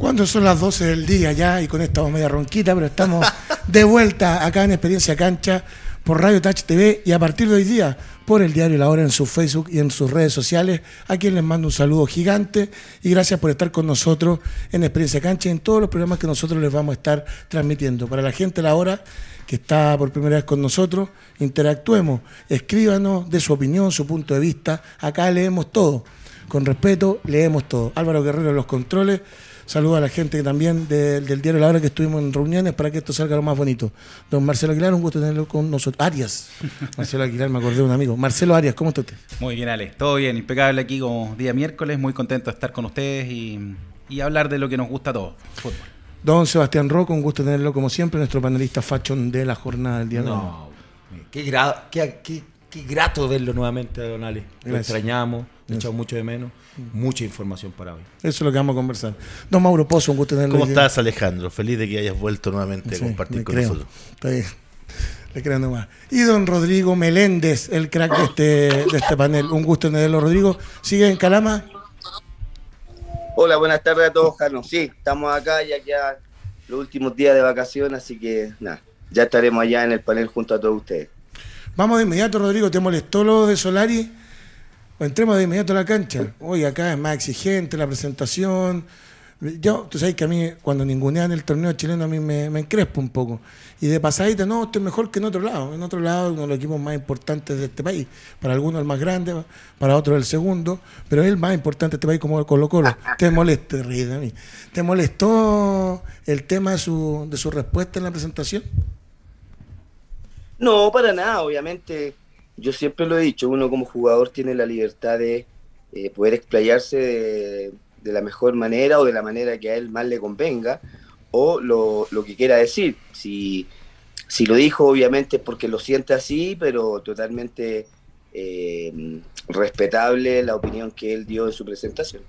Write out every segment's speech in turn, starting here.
Cuando son las 12 del día ya y con esta media ronquita, pero estamos de vuelta acá en Experiencia Cancha por Radio Touch TV y a partir de hoy día por el diario La Hora en su Facebook y en sus redes sociales, a quien les mando un saludo gigante y gracias por estar con nosotros en Experiencia Cancha y en todos los programas que nosotros les vamos a estar transmitiendo. Para la gente La Hora que está por primera vez con nosotros, interactuemos, escríbanos de su opinión, su punto de vista, acá leemos todo, con respeto leemos todo. Álvaro Guerrero en los controles. Saludo a la gente también del diario La Hora que estuvimos en reuniones para que esto salga lo más bonito. Don Marcelo Aguilar, un gusto tenerlo con nosotros. Arias. Marcelo Aguilar, me acordé de un amigo. Marcelo Arias, ¿cómo está usted? Muy bien, Ale. Todo bien, impecable aquí como día miércoles. Muy contento de estar con ustedes y, hablar de lo que nos gusta a todos, fútbol. Don Sebastián Roco, un gusto tenerlo como siempre, nuestro panelista fashion de la jornada del día de hoy. No, qué, qué, qué, grato verlo nuevamente, Don Ale. Lo extrañamos, lo echamos mucho de menos mucha información para hoy. Eso es lo que vamos a conversar. Don Mauro Pozo, un gusto tenerlo. ¿Cómo estás, Alejandro? Feliz de que hayas vuelto nuevamente a compartir con nosotros. Le creo nomás. Y don Rodrigo Meléndez, el crack de este, de este panel. Un gusto tenerlo, Rodrigo. ¿Sigue en Calama? Hola, buenas tardes a todos, Carlos. Sí, estamos acá ya que los últimos días de vacación, así que nada, ya estaremos allá en el panel junto a todos ustedes. Vamos de inmediato, Rodrigo. ¿Te molestó lo de Solari? Entremos de inmediato a la cancha. Hoy acá es más exigente la presentación. Yo, tú sabes que a mí, cuando ningunean el torneo chileno, a mí me, me encrespo un poco. Y de pasadita, no, estoy mejor que en otro lado. En otro lado, uno de los equipos más importantes de este país. Para algunos el más grande, para otros el segundo, pero es el más importante de este país como Colo Colo. ¿Te molesta, a mí? ¿Te molestó el tema de su, de su respuesta en la presentación? No, para nada. Obviamente, yo siempre lo he dicho, uno como jugador tiene la libertad de eh, poder explayarse de, la mejor manera o de la manera que a él más le convenga o lo, que quiera decir. Si, si, lo dijo, obviamente es porque lo siente así, pero totalmente eh, respetable la opinión que él dio en su presentación.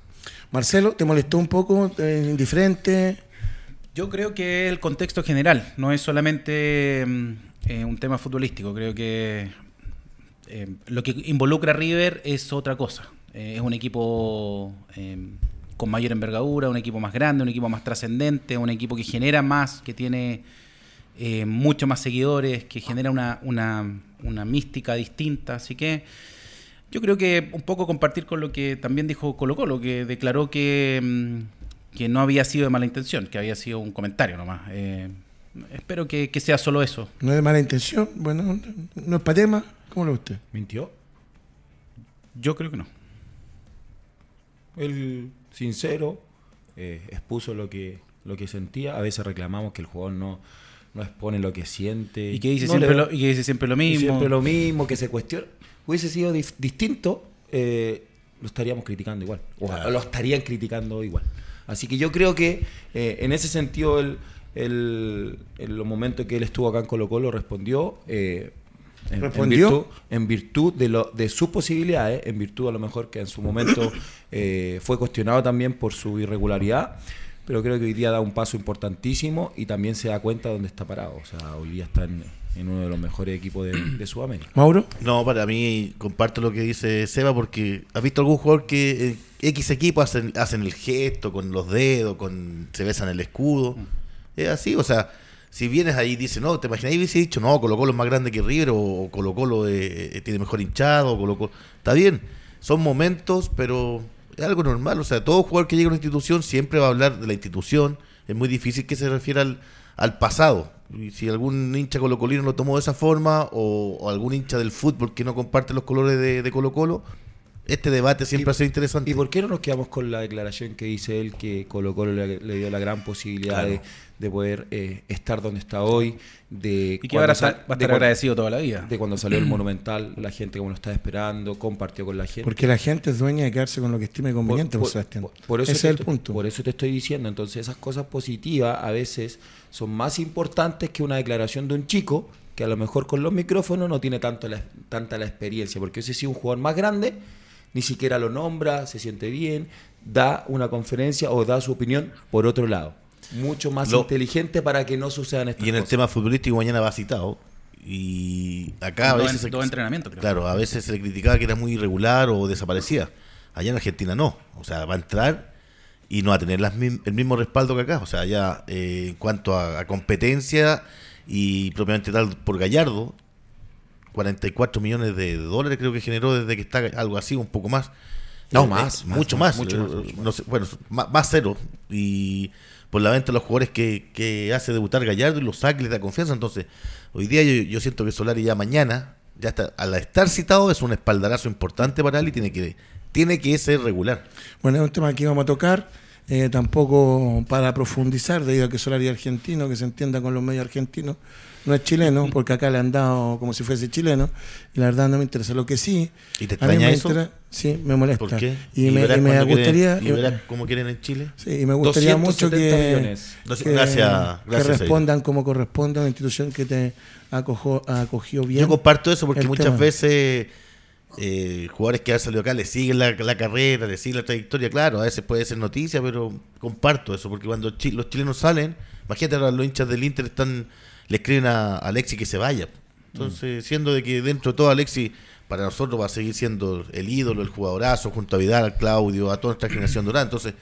Marcelo, ¿te molestó un poco? Eh, ¿Indiferente? Yo creo que el contexto general, no es solamente mm, un tema futbolístico. Creo que eh, lo que involucra a River es otra cosa. Eh, es un equipo eh, con mayor envergadura, un equipo más grande, un equipo más trascendente, un equipo que genera más, que tiene mucho más seguidores, que genera una, una, mística distinta. Así que yo creo que un poco compartir con lo que también dijo Colo Colo, que declaró que, mm, que no había sido de mala intención, que había sido un comentario nomás. Espero que, que, sea solo eso. No es de mala intención, bueno, no es para tema. ¿Cómo lo usted? ¿Mintió? Yo creo que no. Él, sincero, eh, expuso lo que, lo que sentía. A veces reclamamos que el jugador no, no expone lo que siente. Y que dice, siempre, lo, y que dice siempre lo mismo. Siempre lo mismo, que se cuestiona. Hubiese sido distinto, eh, lo estaríamos criticando igual. O lo estarían criticando igual. Así que yo creo que eh, en ese sentido, el, el, en los momentos que él estuvo acá en Colo Colo respondió. En, virtud, de, lo, de sus posibilidades, en virtud a lo mejor que en su momento eh, fue cuestionado también por su irregularidad, pero creo que hoy día da un paso importantísimo y también se da cuenta de dónde está parado. O sea, hoy día está en, uno de los mejores equipos de, Sudamérica. ¿Mauro? No, para mí comparto lo que dice Seba porque ¿has visto algún jugador que X equipo hacen, hacen el gesto con los dedos, con se besan el escudo? Mm. Es así, o sea si vienes ahí y dices, no, te imaginas, y hubiese dicho, no, Colo Colo es más grande que River, o Colo Colo eh, eh, tiene mejor hinchado, Colo Colo. Está bien, son momentos, pero es algo normal. O sea, todo jugador que llega a una institución siempre va a hablar de la institución. Es muy difícil que se refiera al, pasado. Y si algún hincha colocolino lo tomó de esa forma, o, algún hincha del fútbol que no comparte los colores de Colo Colo, este debate siempre ha sido interesante. ¿Y por qué no nos quedamos con la declaración que dice él que Colo Colo le, dio la gran posibilidad de, poder eh, estar donde está hoy? De y que ahora va a estar agradecido toda la vida. De cuando salió el Monumental, la gente como lo estaba esperando, compartió con la gente. Porque la gente es dueña de quedarse con lo que estime conveniente, por, por, eso Ese es el punto. Por eso te estoy diciendo. Entonces esas cosas positivas a veces son más importantes que una declaración de un chico que a lo mejor con los micrófonos no tiene tanto tanta la experiencia. Porque ese sí un jugador más grande ni siquiera lo nombra, se siente bien, da una conferencia o da su opinión por otro lado. Mucho más inteligente para que no sucedan estas cosas. Y en el tema futbolístico mañana va citado. Y acá a veces... Todo entrenamiento, Claro, a veces se le criticaba que era muy irregular o desaparecía. Allá en Argentina no. O sea, va a entrar y no va a tener las el mismo respaldo que acá. O sea, ya eh, en cuanto a, a competencia y propiamente tal por Gallardo, 44 millones de dólares creo que generó desde que está algo así, un poco más. No, Eh, más, eh, más, mucho más, más. mucho eh, más, mucho no sé, bueno, más, más cero. Y por la venta de los jugadores que, que hace debutar Gallardo y los les da confianza. Entonces, hoy día yo, yo siento que Solari ya mañana, ya está, al estar citado, es un espaldarazo importante para él y tiene que, tiene que ser regular. Bueno, es un tema que íbamos a tocar, eh, tampoco para profundizar, debido a que Solari es argentino, que se entienda con los medios argentinos, no es chileno, porque acá le han dado como si fuese chileno, y la verdad no me interesa. Lo que sí, ¿Y te a mí extraña me eso? interesa- sí, me molesta. ¿Por qué? Y, me, y gustaría, quieren- y verás cómo quieren en Chile. sí, y me gustaría mucho 270 que, que- gracias- que gracias, respondan como corresponde a una institución que te acogió, acogió bien. Yo comparto eso porque muchas tema. veces eh, jugadores que han salido acá le siguen la, la carrera, le siguen la trayectoria. Claro, a veces puede ser noticia, pero comparto eso porque cuando chi- los chilenos salen, imagínate ahora los hinchas del Inter están le escriben a Alexis que se vaya. Entonces, siendo de que dentro de todo Alexis para nosotros va a seguir siendo el ídolo, el jugadorazo, junto a Vidal, Claudio, a toda nuestra generación dorada. Entonces,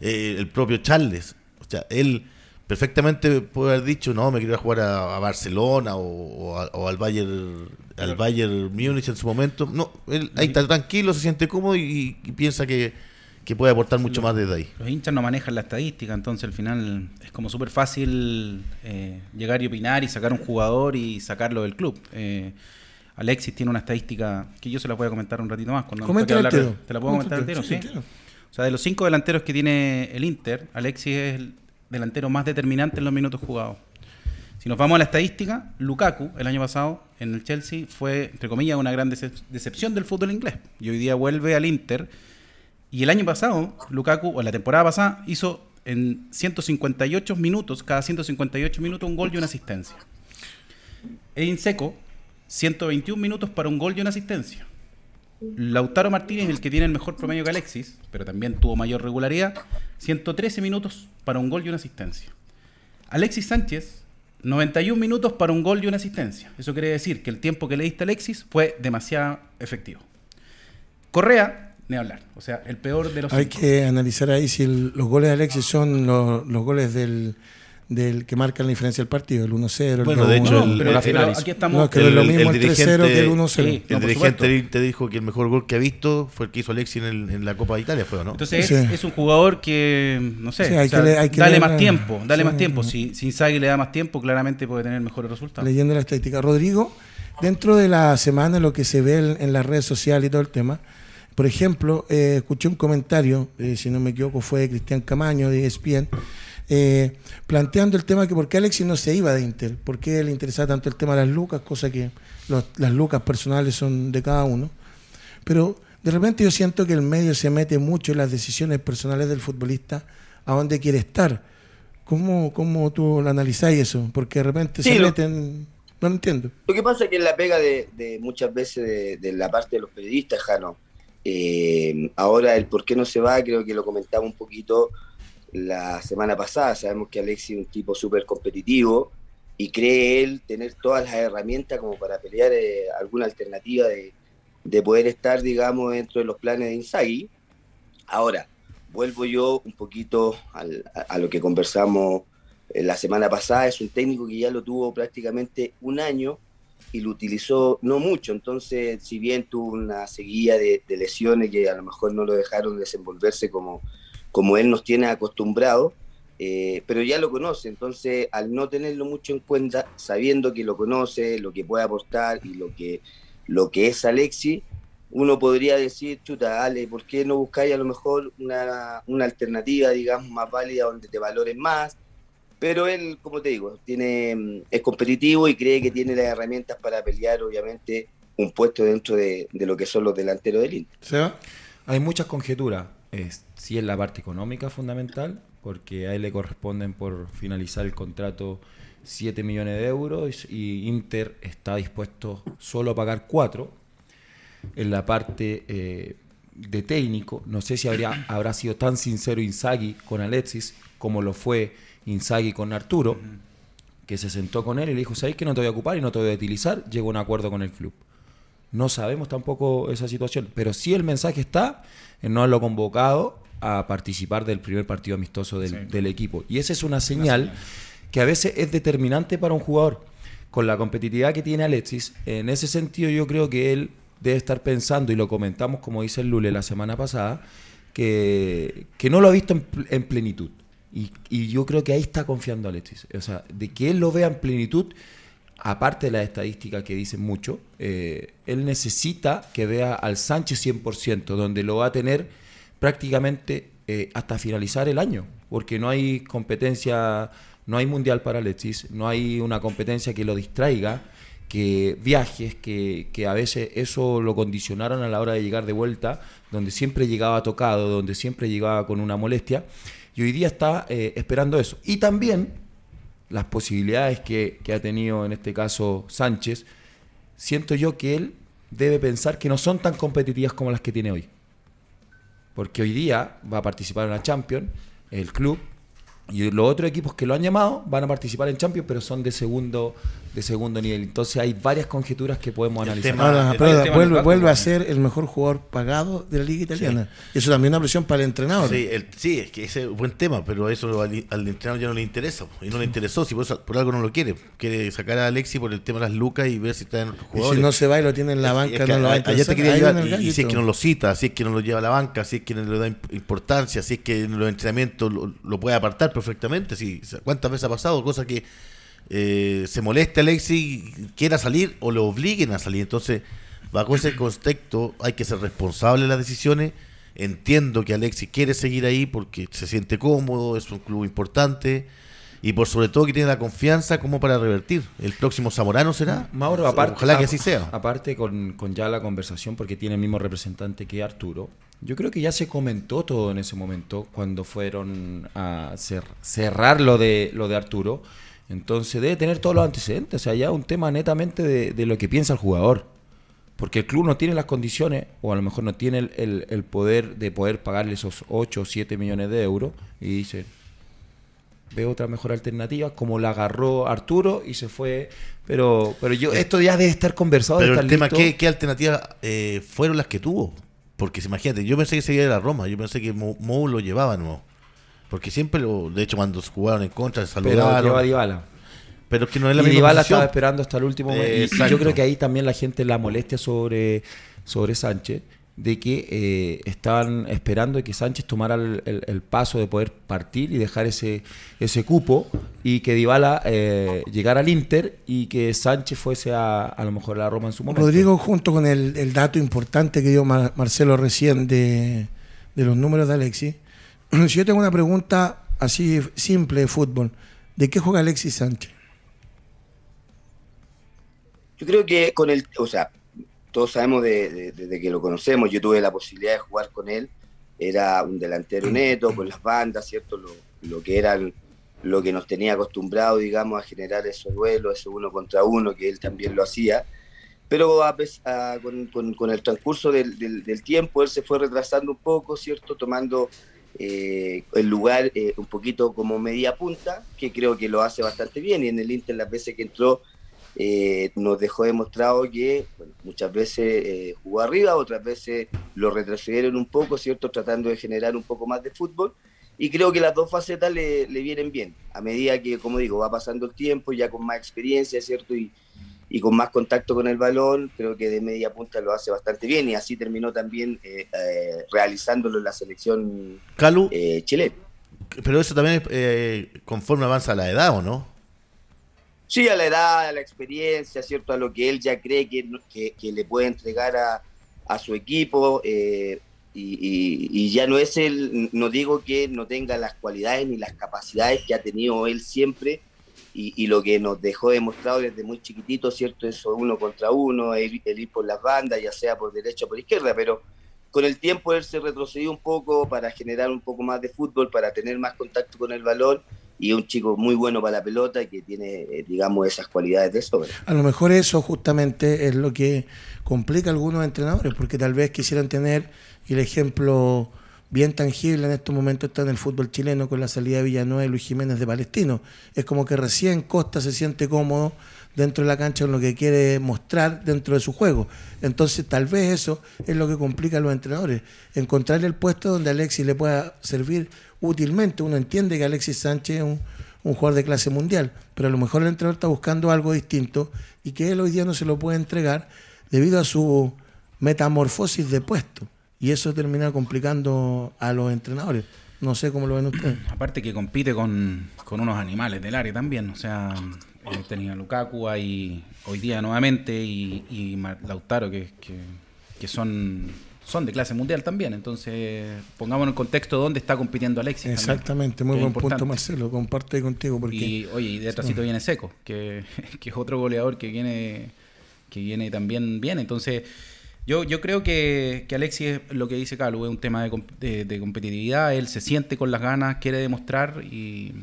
eh, el propio Charles, o sea, él perfectamente puede haber dicho, no, me quiero a jugar a, a Barcelona o, o a- o al Bayern al Bayern Múnich en su momento. No, él ahí está tranquilo, se siente cómodo y, y piensa que, que puede aportar mucho más desde ahí. Los hinchas no manejan la estadística, entonces al final es como súper fácil eh, llegar y opinar y sacar un jugador y sacarlo del club. Eh, Alexis tiene una estadística que yo se la voy a comentar un ratito más. Cuando hablar. ¿Te la puedo comentar? Sí, Sí. entero. O sea, de los cinco delanteros que tiene el Inter, Alexis es el delantero más determinante en los minutos jugados. Si nos vamos a la estadística, Lukaku el año pasado en el Chelsea fue, entre comillas, una gran decep- decepción del fútbol inglés. Y hoy día vuelve al Inter. Y el año pasado, Lukaku, o la temporada pasada, hizo en 158 minutos, cada 158 minutos, un gol y una asistencia. Edin Seco, 121 minutos para un gol y una asistencia. Lautaro Martínez, el que tiene el mejor promedio que Alexis, pero también tuvo mayor regularidad, 113 minutos para un gol y una asistencia. Alexis Sánchez, 91 minutos para un gol y una asistencia. Eso quiere decir que el tiempo que le diste a Alexis fue demasiado efectivo. Correa, ni hablar. O sea, el peor de los Hay cinco. que analizar ahí si el- los goles de Alexis son los, los goles del, del que marcan la diferencia del partido, el 1-0, el Bueno, de 2-1. hecho, el- final aquí estamos. No, que no es lo mismo el 3-0 que el 1-0. Sí. El No, dirigente Inter dijo que el mejor gol que ha visto fue el que hizo Alexis en, el- en la Copa de Italia, fue, ¿o ¿no? Entonces Sí. es, es un jugador que, no sé, Sí, hay o sea, que le- hay que dale leer más tiempo, dale sí. más tiempo. Si, si Inzaghi le da más tiempo, claramente puede tener mejores resultados. leyendo la estadística. Rodrigo, dentro de la semana, lo que se ve en, en las redes sociales y todo el tema, por ejemplo, eh, escuché un comentario, eh, si no me equivoco, fue de Cristian Camaño de ESPN, eh, planteando el tema que por qué Alexis no se iba de Inter, por qué le interesaba tanto el tema de las lucas, cosa que los- las lucas personales son de cada uno. Pero de repente yo siento que el medio se mete mucho en las decisiones personales del futbolista, a dónde quiere estar. ¿Cómo, cómo tú lo analizáis eso? Porque de repente Sí, se lo- meten... No lo entiendo. Lo que pasa es que es la pega de, de muchas veces de, de la parte de los periodistas, Jano. Eh, ahora el por qué no se va, creo que lo comentaba un poquito la semana pasada. Sabemos que Alexis es un tipo súper competitivo y cree él tener todas las herramientas como para pelear eh, alguna alternativa de, de poder estar, digamos, dentro de los planes de Inzaghi. Ahora, vuelvo yo un poquito al- a, lo que conversamos eh, la semana pasada. Es un técnico que ya lo tuvo prácticamente un año y lo utilizó no mucho. Entonces, si bien tuvo una seguida de, de lesiones que a lo mejor no lo dejaron desenvolverse como, como él nos tiene acostumbrado, eh, pero ya lo conoce. Entonces, al no tenerlo mucho en cuenta, sabiendo que lo conoce, lo que puede aportar y lo que, lo que es Alexi, uno podría decir, chuta, Ale, ¿por qué no buscáis a lo mejor una, una alternativa, digamos, más válida donde te valoren más? Pero él, como te digo, tiene, es competitivo y cree que tiene las herramientas para pelear, obviamente, un puesto dentro de, de lo que son los delanteros del Inter. ¿Se va? Hay muchas conjeturas. Es, sí es la parte económica fundamental, porque a él le corresponden por finalizar el contrato 7 millones de euros y Inter está dispuesto solo a pagar 4. En la parte eh, de técnico, no sé si habría, habrá sido tan sincero Inzaghi con Alexis como lo fue Inzaghi con Arturo, que se sentó con él y le dijo, ¿sabéis que no te voy a ocupar y no te voy a utilizar? Llegó a un acuerdo con el club. No sabemos tampoco esa situación, pero sí el mensaje está en no haberlo convocado a participar del primer partido amistoso del, del equipo. Y esa es una señal que a veces es determinante para un jugador. Con la competitividad que tiene Alexis, en ese sentido yo creo que él debe estar pensando, y lo comentamos como dice el Lule la semana pasada, que, que no lo ha visto en, en plenitud. Y, y, yo creo que ahí está confiando Alexis. O sea, de que él lo vea en plenitud, aparte de las estadísticas que dicen mucho, eh, él necesita que vea al Sánchez 100%, donde lo va a tener prácticamente eh, hasta finalizar el año, porque no hay competencia, no hay mundial para Alexis, no hay una competencia que lo distraiga, que viajes, que, que, a veces eso lo condicionaron a la hora de llegar de vuelta, donde siempre llegaba tocado, donde siempre llegaba con una molestia, y hoy día está eh, esperando eso. Y también las posibilidades que, ha tenido en este caso Sánchez, siento yo que él debe pensar que no son tan competitivas como las que tiene hoy. Porque hoy día va a participar en la Champions, el club, y los otros equipos que lo han llamado van a participar en Champions, pero son de segundo de segundo nivel. Entonces hay varias conjeturas que podemos el analizar. Tema, Ahora, el, el vuelve, vuelve a ser el mejor jugador pagado de la Liga Italiana. Sí. Eso también es una presión para el entrenador. Sí, el, sí, es que ese es un buen tema, pero eso al, al, entrenador ya no le interesa. Y no le interesó, si por, eso, por, algo no lo quiere. Quiere sacar a Alexi por el tema de las lucas y ver si está en los jugadores. Y si no se va y lo tiene en la banca, es que no lo va a Allá te quería llevar, y, y, si es que no lo cita, si es que no lo lleva a la banca, si es que no le da importancia, si es que en los entrenamientos lo, lo puede apartar perfectamente. Si, ¿Cuántas veces ha pasado? Cosa que eh, se moleste Alexi, quiera salir o lo obliguen a salir. Entonces, bajo ese contexto, hay que ser responsable de las decisiones. Entiendo que Alexi quiere seguir ahí porque se siente cómodo, es un club importante y por sobre todo que tiene la confianza como para revertir. El próximo Zamorano será. Mauro, aparte, ojalá que así sea. Aparte con, con ya la conversación, porque tiene el mismo representante que Arturo, yo creo que ya se comentó todo en ese momento cuando fueron a cer cerrar lo de, lo de Arturo. Entonces debe tener todos los antecedentes, o sea, ya un tema netamente de, de, lo que piensa el jugador. Porque el club no tiene las condiciones, o a lo mejor no tiene el, el, el poder de poder pagarle esos 8 o 7 millones de euros, y dice, veo otra mejor alternativa, como la agarró Arturo y se fue. Pero, pero yo, esto ya debe estar conversado. Pero estar el tema, listo. ¿qué, qué alternativas eh, fueron las que tuvo? Porque imagínate, yo pensé que seguía de la Roma, yo pensé que Mou, Mou lo llevaba, ¿no? Porque siempre, lo, de hecho, cuando jugaron en contra, se saludaron. Pero lleva Dybala. Pero que no es la y misma Dybala posición. estaba esperando hasta el último momento. Y yo creo que ahí también la gente la molestia sobre, sobre Sánchez, de que eh, estaban esperando que Sánchez tomara el, el, el, paso de poder partir y dejar ese, ese cupo y que Dybala eh, llegara al Inter y que Sánchez fuese a, a lo mejor a la Roma en su momento. Rodrigo, junto con el, el dato importante que dio Mar Marcelo recién de, de los números de Alexis, si yo tengo una pregunta así simple de fútbol, ¿de qué juega Alexis Sánchez? Yo creo que con el, o sea, todos sabemos de, de, de, que lo conocemos, yo tuve la posibilidad de jugar con él, era un delantero neto, con las bandas, ¿cierto? Lo, lo que eran, lo que nos tenía acostumbrado, digamos, a generar esos duelos, ese uno contra uno, que él también lo hacía. Pero a, a, con, con, con, el transcurso del, del, del, tiempo, él se fue retrasando un poco, ¿cierto? Tomando eh, el lugar eh, un poquito como media punta, que creo que lo hace bastante bien. Y en el Inter, las veces que entró, eh, nos dejó demostrado que muchas veces jugó arriba, otras veces lo retrocedieron un poco, ¿cierto? Tratando de generar un poco más de fútbol. Y creo que las dos facetas le, le, vienen bien. A medida que, como digo, va pasando el tiempo, ya con más experiencia, ¿cierto? Y, y con más contacto con el balón, creo que de media punta lo hace bastante bien. Y así terminó también eh, realizándolo en la selección Calu, chilena. Pero eso también es conforme avanza la edad, ¿o no? Sí, a la edad, a la experiencia, ¿cierto? A lo que él ya cree que, que, que le puede entregar a, a su equipo. Eh, y, y, y, ya no es él, no digo que no tenga las cualidades ni las capacidades que ha tenido él siempre. Y, y lo que nos dejó demostrado desde muy chiquitito, ¿cierto? Eso uno contra uno, el, ir por las bandas, ya sea por derecha o por izquierda. Pero con el tiempo él se retrocedió un poco para generar un poco más de fútbol, para tener más contacto con el balón y un chico muy bueno para la pelota que tiene, eh, digamos, esas cualidades de sobra. A lo mejor eso justamente es lo que complica a algunos entrenadores, porque tal vez quisieran tener, y el ejemplo bien tangible en estos momentos está en el fútbol chileno con la salida de Villanueva y Luis Jiménez de Palestino. Es como que recién Costa se siente cómodo dentro de la cancha con lo que quiere mostrar dentro de su juego. Entonces tal vez eso es lo que complica a los entrenadores, encontrarle el puesto donde Alexis le pueda servir útilmente. Uno entiende que Alexis Sánchez es un, un jugador de clase mundial, pero a lo mejor el entrenador está buscando algo distinto y que él hoy día no se lo puede entregar debido a su metamorfosis de puesto. Y eso termina complicando a los entrenadores. No sé cómo lo ven ustedes. Aparte que compite con, con unos animales del área también. O sea, eh, tenía Lukaku ahí hoy día nuevamente y, y Lautaro que, que, que son son de clase mundial también. Entonces, pongámonos en contexto dónde está compitiendo Alexis. Exactamente, muy buen punto, Marcelo. Comparte contigo. Porque... Y, oye, y detrásito viene Seco, que, que, es otro goleador que viene, que viene también bien. Entonces, yo, yo creo que, que Alexis, lo que dice Calu, es un tema de, de, de competitividad. Él se siente con las ganas, quiere demostrar y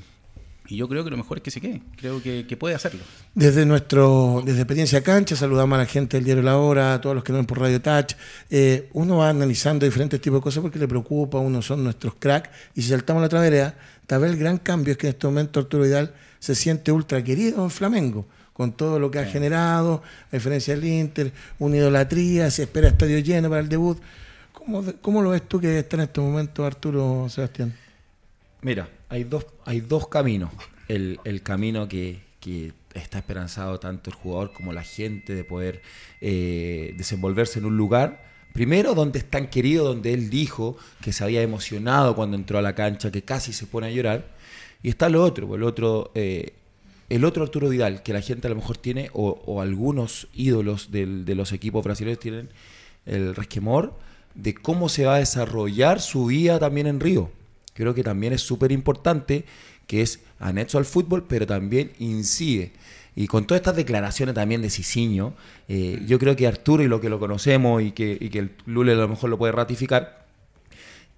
yo creo que lo mejor es que se quede. Creo que, puede hacerlo. Desde nuestro, desde Experiencia Cancha, saludamos a la gente del diario La Hora, a todos los que nos ven por Radio Touch. Eh, uno va analizando diferentes tipos de cosas porque le preocupa, uno son nuestros cracks. Y si saltamos la otra vereda, tal vez el gran cambio es que en este momento Arturo Vidal se siente ultra querido en Flamengo con todo lo que ha generado, a diferencia del Inter, una idolatría, se espera estadio lleno para el debut. ¿Cómo, cómo lo ves tú que está en este momento, Arturo Sebastián? Mira, hay dos, hay dos caminos. El, camino que, está esperanzado tanto el jugador como la gente de poder eh, desenvolverse en un lugar. Primero, donde es tan querido, donde él dijo que se había emocionado cuando entró a la cancha, que casi se pone a llorar. Y está lo otro, el otro, eh, el otro Arturo Vidal, que la gente a lo mejor tiene, o, algunos ídolos de los equipos brasileños tienen el resquemor de cómo se va a desarrollar su vida también en Río creo que también es súper importante, que es anexo al fútbol, pero también incide. Y con todas estas declaraciones también de Cicinho, eh, yo creo que Arturo, y lo que lo conocemos y que, y que el Lule a lo mejor lo puede ratificar,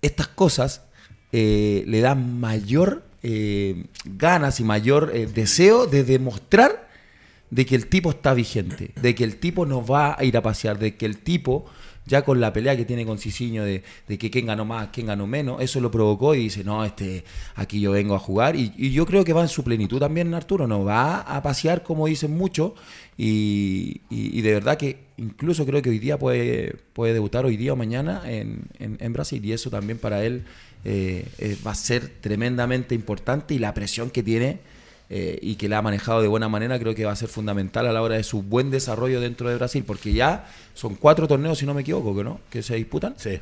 estas cosas eh, le dan mayor eh, ganas y mayor deseo de demostrar de que el tipo está vigente, de que el tipo no va a ir a pasear, de que el tipo ya con la pelea que tiene con Cicinho de, que quién ganó más, quién ganó menos, eso lo provocó y dice, no, este, aquí yo vengo a jugar. Y, yo creo que va en su plenitud también Arturo, no va a pasear como dicen muchos y, de verdad que incluso creo que hoy día puede, puede debutar hoy día o mañana en, en, Brasil y eso también para él eh, eh, va a ser tremendamente importante y la presión que tiene eh, y que la ha manejado de buena manera, creo que va a ser fundamental a la hora de su buen desarrollo dentro de Brasil, porque ya son cuatro torneos, si no me equivoco, ¿no? que se disputan. Sí.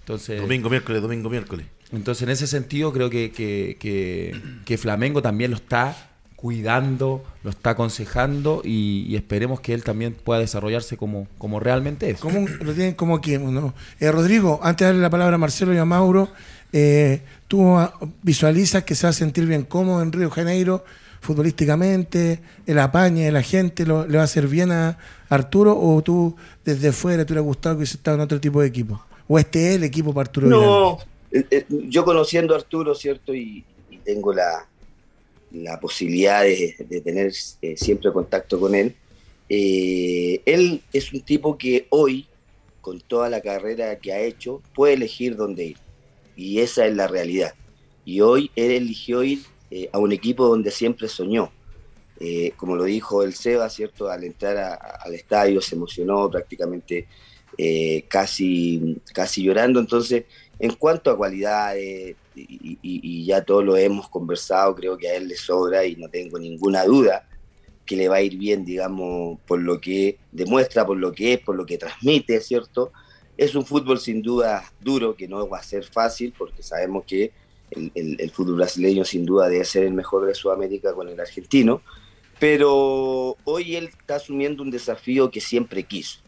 Entonces, domingo, miércoles, domingo, miércoles. Entonces, en ese sentido, creo que, que, Flamengo también lo está cuidando, lo está aconsejando y, esperemos que él también pueda desarrollarse como, como realmente es. ¿Cómo, lo tienen como quien? ¿no? Eh, Rodrigo, antes de darle la palabra a Marcelo y a Mauro, eh, ¿Tú visualizas que se va a sentir bien cómodo en Río de Janeiro futbolísticamente? ¿El apañe de la gente le va a hacer bien a Arturo? ¿O tú desde fuera te hubiera gustado que hubiese estado en otro tipo de equipo? ¿O este es el equipo para Arturo? No, eh, eh, yo conociendo a Arturo, ¿cierto? Y, tengo la, la posibilidad de, tener eh, siempre contacto con él. él es un tipo que hoy, con toda la carrera que ha hecho, puede elegir dónde ir y esa es la realidad. Y hoy él eligió ir eh, a un equipo donde siempre soñó. Eh, como lo dijo el Seba, ¿cierto? Al entrar al estadio se emocionó prácticamente eh, casi, casi llorando. Entonces, en cuanto a cualidades, y, ya todos lo hemos conversado, creo que a él le sobra y no tengo ninguna duda que le va a ir bien, digamos, por lo que demuestra, por lo que es, por lo que transmite, ¿cierto? Es un fútbol sin duda duro, que no va a ser fácil, porque sabemos que el, fútbol brasileño sin duda debe ser el mejor de Sudamérica con el argentino, pero hoy él está asumiendo un desafío que siempre quiso.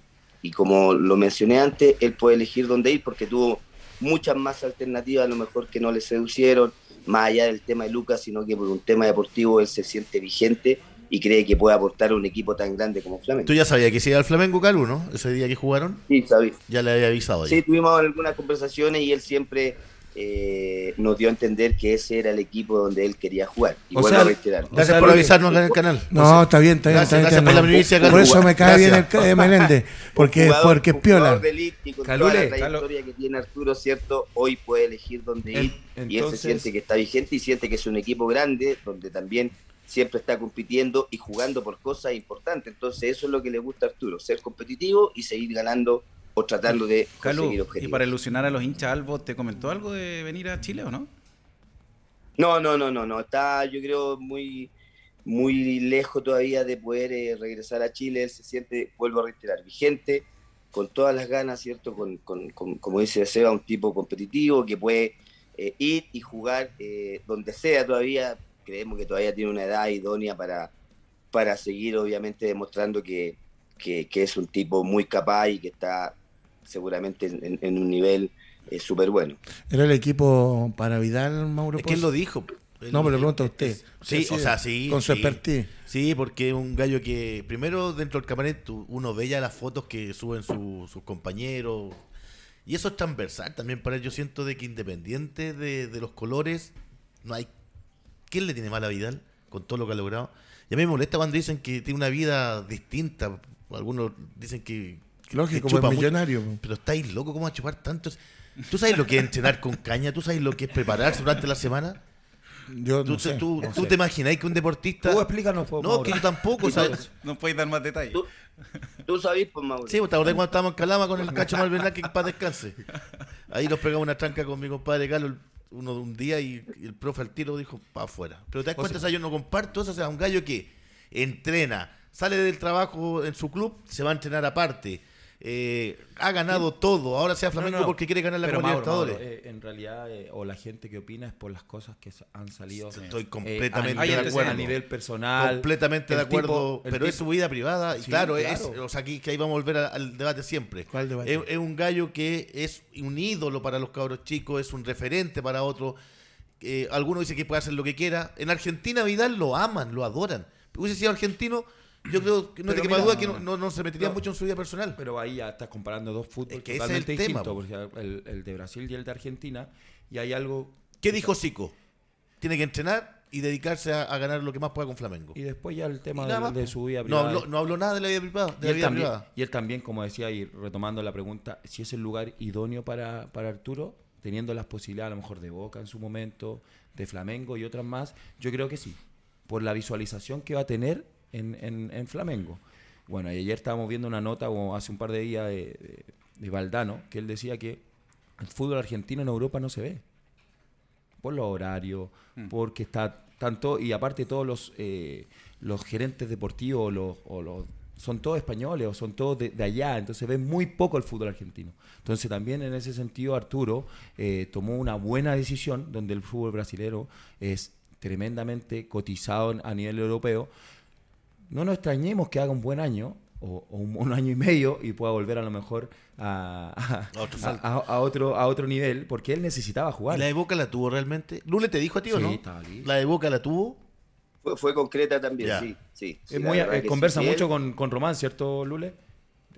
Y como lo mencioné antes, él puede elegir dónde ir porque tuvo muchas más alternativas, a lo mejor que no le seducieron, más allá del tema de Lucas, sino que por un tema deportivo él se siente vigente y cree que puede aportar a un equipo tan grande como Flamengo. Tú ya sabías que se iba al Flamengo, Calu, ¿no? Ese día que jugaron. Sí, sabía. Ya le había avisado. Sí, tuvimos algunas conversaciones y él siempre eh, nos dio a entender que ese era el equipo donde él quería jugar. Y O vuelvo sea, a reiterar. o Gracias sea, por avisarnos en el canal. No, está bien, está bien. Gracias, está bien, gracias por la primicia, Por eso me cae bien el eh, Meléndez, porque, jugador- porque es piola. jugador de elite y con Calule, toda la trayectoria que tiene Arturo, ¿cierto? Hoy puede elegir dónde ir y él se siente que está vigente y siente que es un equipo grande donde también siempre está compitiendo y jugando por cosas importantes. Entonces eso es lo que le gusta a Arturo, ser competitivo y seguir ganando o tratando de Calu, conseguir y objetivos. para ilusionar a los hinchas Albo, ¿te comentó algo de venir a Chile o no? No, no, no, no, no. Está, yo creo, muy, muy lejos todavía de poder eh, regresar a Chile. Él se siente, vuelvo a reiterar, vigente, con todas las ganas, ¿cierto? Con, con- con- como dice Seba, un tipo competitivo que puede eh, ir y jugar eh, donde sea todavía. Creemos que todavía tiene una edad idónea para, para seguir, obviamente, demostrando que, que- que es un tipo muy capaz y que está seguramente en, en- en un nivel eh, súper bueno. ¿Era el equipo para Vidal, Mauro Es que él lo dijo. Él- No, me lo pregunto a usted. Sí, Sí, o sea, sí. Con su sí. expertise. Sí, porque es un gallo que primero dentro del camarín uno ve ya las fotos que suben su- sus compañeros. Y eso es transversal también para él. Yo siento de que independiente de, de los colores, no hay... ¿Quién le tiene mal a Vidal con todo lo que ha logrado? Y a mí me molesta cuando dicen que tiene una vida distinta. Algunos dicen que... Lógico, chupa pues mucho. millonario. Pero estáis loco, ¿cómo va a chupar tanto? ¿Tú sabes lo que es entrenar con caña? ¿Tú sabes lo que es prepararse durante la semana? Yo ¿Tú, no sé. tú- no tú sé. te imagináis que un deportista... Tú explícanos, po, No, Mauro. que yo tampoco, ¿sabes? No podéis dar más detalles. Tú, tú sabes, pues, Mauro. Sí, pues, ¿te acordás cuando estábamos en Calama con el cacho Malvernal que para descanse? Ahí nos pegamos una tranca con mi compadre Carlos uno de un día y, y el profe al tiro dijo para afuera. Pero te das cuenta, o sea, yo no comparto eso, o sea, un gallo que entrena, sale del trabajo en su club, se va a entrenar aparte. Eh, ha ganado todo, ahora sea Flamengo No, no, porque quiere ganar la Copa Libertadores. Eh, en realidad, eh, o la gente que opina es por las cosas que han salido. Estoy eh, completamente a, de acuerdo. a nivel personal. completamente de tipo- acuerdo, pero es su vida privada. Y claro, claro. es, o sea, aquí que ahí vamos a volver al debate siempre. ¿Cuál debate? Es, es un gallo que es un ídolo para los cabros chicos, es un referente para otros. Algunos dicen que puede hacer lo que quiera. En Argentina Vidal lo aman, lo adoran. Hubiese sido argentino, yo creo que no Pero te quepa duda que no, no- no se metería no. mucho en su vida personal. Pero ahí ya estás comparando dos fútbol Es que ese es el totalmente tema, distintos, porque el, el de Brasil y el de Argentina, y hay algo... ¿Qué dijo Zico? Tiene que entrenar y dedicarse a, a ganar lo que más pueda con Flamengo. Y después ya el tema de, de su vida no, privada. habló, no habló nada de la vida privada. y, De la él vida también, privada. y él también, como decía, y retomando la pregunta, si es el lugar idóneo para, para Arturo, teniendo las posibilidades a lo mejor de Boca en su momento, de Flamengo y otras más, yo creo que sí, por la visualización que va a tener en, en- en Flamengo. Bueno, y ayer estábamos viendo una nota, o hace un par de días, de, de, de Valdano, que él decía que el fútbol argentino en Europa no se ve por los horarios, porque está tanto, y aparte todos los, eh, los gerentes deportivos los, o los, son todos españoles o son todos de, de allá, entonces ven muy poco el fútbol argentino. Entonces también en ese sentido Arturo eh, tomó una buena decisión donde el fútbol brasilero es tremendamente cotizado a nivel europeo. No nos extrañemos que haga un buen año o, o un, un año y medio y pueda volver a lo mejor a, A otro a- salto. a- a otro, a otro nivel, porque él necesitaba ¿Y jugar. la de Boca la tuvo realmente? ¿Lule te dijo a ti o Sí, no? estaba listo. ¿La de Boca la tuvo? Fue, fue concreta también, Ya. sí. sí, sí, Es la muy, eh, conversa sí. Mucho él- con, con Román, ¿cierto, Lule?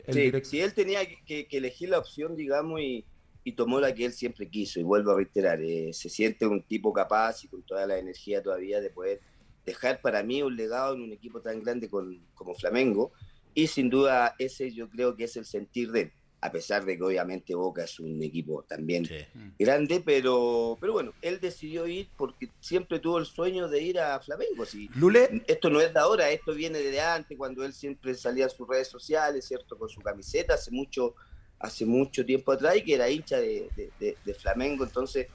El sí, si él tenía que, que- que elegir la opción, digamos, y, y tomó la que él siempre quiso, y vuelvo a reiterar, eh, se siente un tipo capaz y con toda la energía todavía de poder dejar para mí un legado en un equipo tan grande con- como Flamengo, y sin duda ese yo creo que es el sentir de él, a pesar de que obviamente Boca es un equipo también Sí. grande, pero, pero bueno, él decidió ir porque siempre tuvo el sueño de ir a Flamengo, sí. Lule, Esto no es de ahora, esto viene de antes, cuando él siempre salía en sus redes sociales, ¿cierto? Con su camiseta, hace mucho, hace mucho tiempo atrás, y que era hincha de, de- de- de Flamengo. Entonces,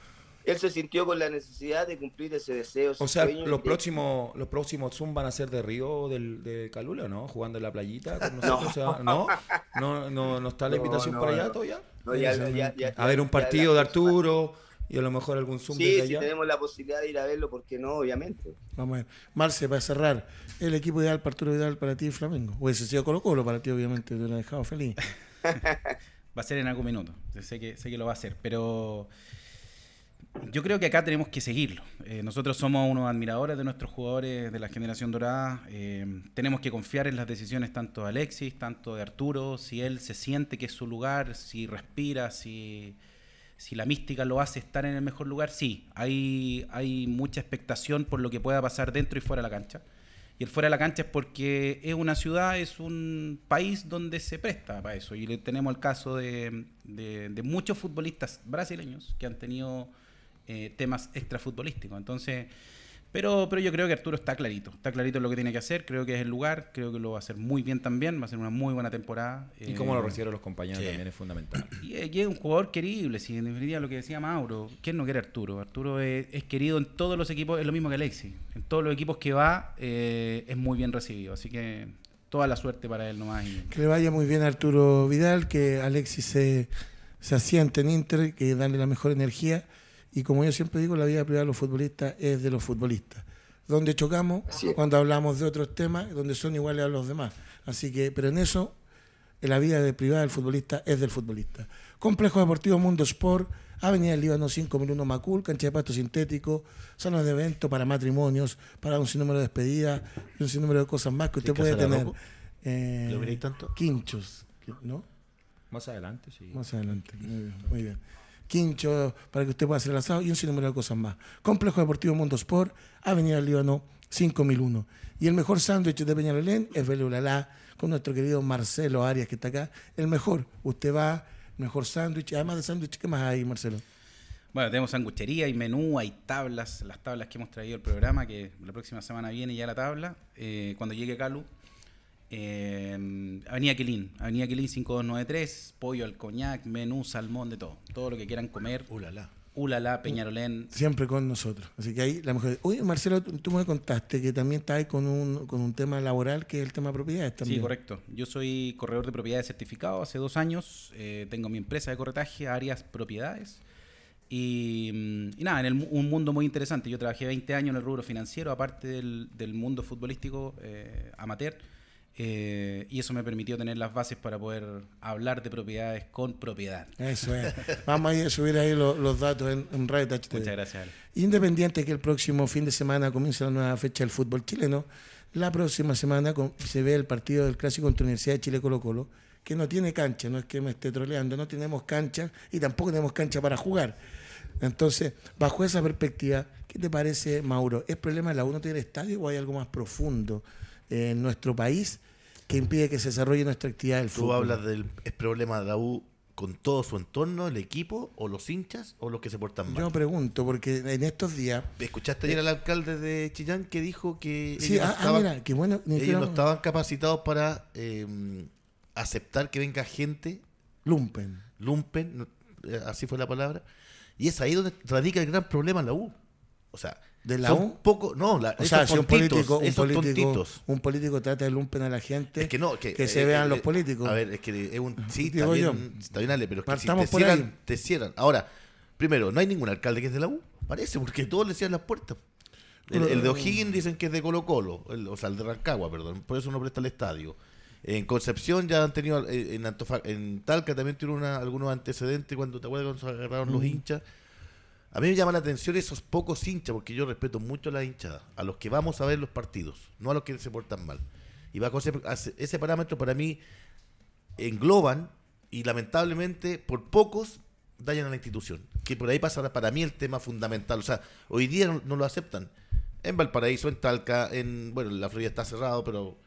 él se sintió con la necesidad de cumplir ese deseo. ese o sea, los próximos, los próximos Zoom van a ser de Río del, de Calula, ¿no? Jugando en la playita con No. nosotros, o sea, ¿no? ¿No, no, no está la No, invitación no, para allá no. todavía? No, ya- ya- ya- A ver un ya partido de Arturo y a lo mejor algún Zoom Sí, desde si allá. tenemos la posibilidad de ir a verlo, ¿por qué no? Obviamente. Vamos a ver. Marce, para cerrar, el equipo ideal para Arturo Vidal para ti y Flamengo. Hubiese sido Colo Colo para ti, obviamente, te hubiera dejado feliz. Va a ser en algún minuto. Sé que, sé que lo va a hacer, pero yo creo que acá tenemos que seguirlo. Eh, nosotros somos unos admiradores de nuestros jugadores de la generación dorada. Eh, tenemos que confiar en las decisiones tanto de Alexis, tanto de Arturo, si él se siente que es su lugar, si respira, si, si la mística lo hace estar en el mejor lugar, sí, hay, hay mucha expectación por lo que pueda pasar dentro y fuera de la cancha. Y el fuera de la cancha es porque es una ciudad, es un país donde se presta para eso. Y tenemos el caso de, de, muchos futbolistas brasileños que han tenido eh, temas extrafutbolísticos. Entonces, pero, pero yo creo que Arturo está clarito, está clarito lo que tiene que hacer, creo que es el lugar, creo que lo va a hacer muy bien también, va a ser una muy buena temporada. Y cómo lo eh, recibieron los compañeros también es fundamental. Y, es un jugador querible, si en definitiva lo que decía Mauro, ¿quién no quiere Arturo? Arturo es, querido en todos los equipos, es lo mismo que Alexis, en todos los equipos que va eh, es muy bien recibido, así que toda la suerte para él nomás. Que le vaya muy bien a Arturo Vidal, que Alexis se, se asiente en Inter, que darle la mejor energía y como yo siempre digo, la vida privada de los futbolistas es de los futbolistas. Donde chocamos, cuando hablamos de otros temas, donde son iguales a los demás. Así que, pero en eso, en la vida de privada del futbolista es del futbolista. Complejo Deportivo Mundo Sport, Avenida del Líbano 5001 Macul, cancha de pasto sintético, zonas de eventos para matrimonios, para un sinnúmero de despedidas, un sinnúmero de cosas más que usted puede tener. Eh, tanto? Quinchos, ¿no? Más adelante, sí. Más adelante, muy bien. Muy bien quincho para que usted pueda hacer el asado y un sinnúmero de cosas más. Complejo Deportivo Mundo Sport, Avenida Líbano 5001. Y el mejor sándwich de Peñalolén es Belulalá, con nuestro querido Marcelo Arias que está acá. El mejor, usted va, mejor sándwich. Además de sándwich, ¿qué más hay, Marcelo? Bueno, tenemos sanguchería, hay menú, hay tablas, las tablas que hemos traído al programa, que la próxima semana viene ya la tabla, eh, cuando llegue Calu. Eh, Avenida Quilín, Avenida Quilín 5293, pollo al coñac, menú, salmón, de todo. Todo lo que quieran comer. Ulala. Ulala, Peñarolén. Siempre con nosotros. Así que ahí la mejor. Oye, Marcelo, tú me contaste que también estás ahí con un, con un tema laboral que es el tema de propiedades también. Sí, correcto. Yo soy corredor de propiedades certificado hace dos años. Eh, tengo mi empresa de corretaje, Arias Propiedades. Y, mm, nada, en un mundo muy interesante. Yo trabajé 20 años en el rubro financiero, aparte del, del mundo futbolístico eh, amateur. Eh, y eso me permitió tener las bases para poder hablar de propiedades con propiedad. Eso es. Vamos a subir ahí los, datos en, en Radio Muchas gracias. Independiente que el próximo fin de semana comienza la nueva fecha del fútbol chileno, la próxima semana se ve el partido del Clásico contra la Universidad de Chile Colo Colo, que no tiene cancha, no es que me esté troleando, no tenemos cancha y tampoco tenemos cancha para jugar. Entonces, bajo esa perspectiva, ¿qué te parece, Mauro? ¿Es problema de la U no tener estadio o hay algo más profundo? En nuestro país que impide que se desarrolle nuestra actividad del fútbol. ¿Tú hablas del problema de la U con todo su entorno, el equipo, o los hinchas, o los que se portan mal? Yo pregunto, porque en estos días... ¿Escuchaste ayer al alcalde de Chillán que dijo que sí, ellos, ah, ah, estaban, bueno, ellos no estaban capacitados para eh, aceptar que venga gente... Lumpen. Lumpen, eh, así fue la palabra. Y es ahí donde radica el gran problema en la U. O sea, de la son poco, no, la, o sea, si un político, un político, un político trata de lumpen a la gente, que no, que, se vean los políticos. A ver, es que es un sí, está bien, está bien, Ale, pero es que si te cierran, te cierran. Ahora, primero, no hay ningún alcalde que es de la U, parece, porque todos le cierran las puertas. El, de O'Higgins dicen que es de Colo Colo, o sea, el de Rancagua, perdón, por eso no presta el estadio. En Concepción ya han tenido, eh, en, en Talca también tuvieron algunos antecedentes cuando te acuerdas cuando se agarraron los hinchas a mí me llama la atención esos pocos hinchas, porque yo respeto mucho a la hinchada, a los que vamos a ver los partidos, no a los que se portan mal. Y bajo ese, parámetro para mí engloban y lamentablemente por pocos dañan a la institución. Que por ahí pasa para mí el tema fundamental. O sea, hoy día no, lo aceptan. En Valparaíso, en Talca, en bueno, la Florida está cerrado, pero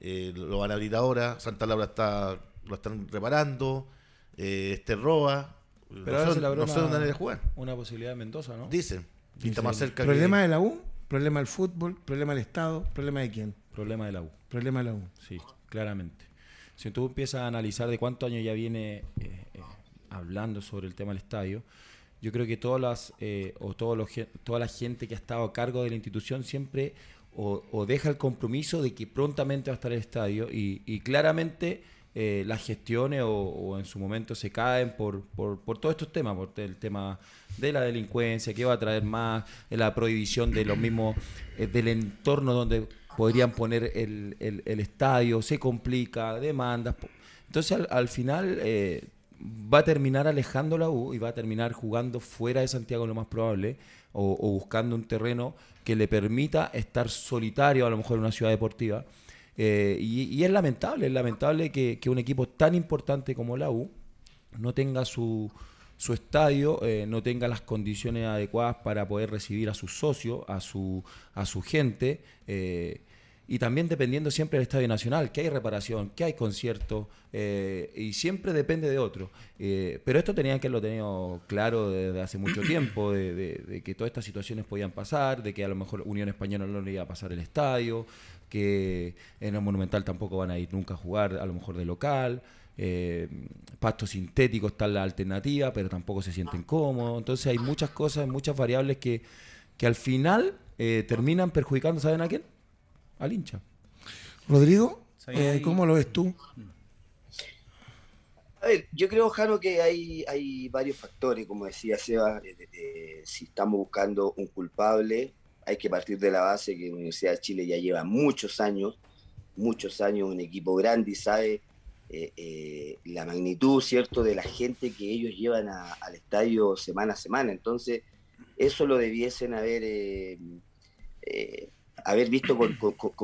eh, lo van a abrir ahora. Santa Laura está lo están reparando. Eh, este Pero ahora se le no sé dónde jugar. Una posibilidad de Mendoza, ¿no? Dicen. está más cerca ¿Problema de la U? ¿Problema del fútbol? ¿Problema del Estado? ¿Problema de quién? Problema de la U. Problema de la U. Sí, claramente. Si tú empiezas a analizar de cuántos años ya viene eh, eh, hablando sobre el tema del estadio, yo creo que todas las eh, o todos los, toda la gente que ha estado a cargo de la institución siempre o, deja el compromiso de que prontamente va a estar el estadio y, y claramente eh, las gestiones o, en su momento se caen por, por, por, todos estos temas, por el tema de la delincuencia, que va a traer más, eh, la prohibición de los mismos, eh, del entorno donde podrían poner el, el, estadio, se complica, demandas. Entonces al, final va a terminar alejando la U y va a terminar jugando fuera de Santiago lo más probable o, o buscando un terreno que le permita estar solitario a lo mejor en una ciudad deportiva eh, y, es lamentable, es lamentable que, un equipo tan importante como la U no tenga su, su estadio eh, no tenga las condiciones adecuadas para poder recibir a sus socios, a su, a su gente. Eh, y también dependiendo siempre del Estadio Nacional, que hay reparación, que hay concierto, eh, y siempre depende de otro. pero esto tenían que haberlo tenido claro desde hace mucho tiempo, de, que todas estas situaciones podían pasar, de que a lo mejor Unión Española no le iba a pasar el estadio, que en el Monumental tampoco van a ir nunca a jugar, a lo mejor de local eh, pasto sintético está la alternativa, pero tampoco se sienten cómodos. Entonces hay muchas cosas, muchas variables que, que al final eh, terminan perjudicando, ¿saben a quién? Al hincha. Rodrigo, eh, ¿cómo lo ves tú? A ver, yo creo, Jano, que hay, hay varios factores, como decía Seba, si estamos buscando un culpable, hay que partir de la base que la Universidad de Chile ya lleva muchos años, muchos años, un equipo grande y sabe eh, eh, la magnitud, ¿cierto?, de la gente que ellos llevan al estadio semana a semana. Entonces, eso lo debiesen haber, eh, haber visto con,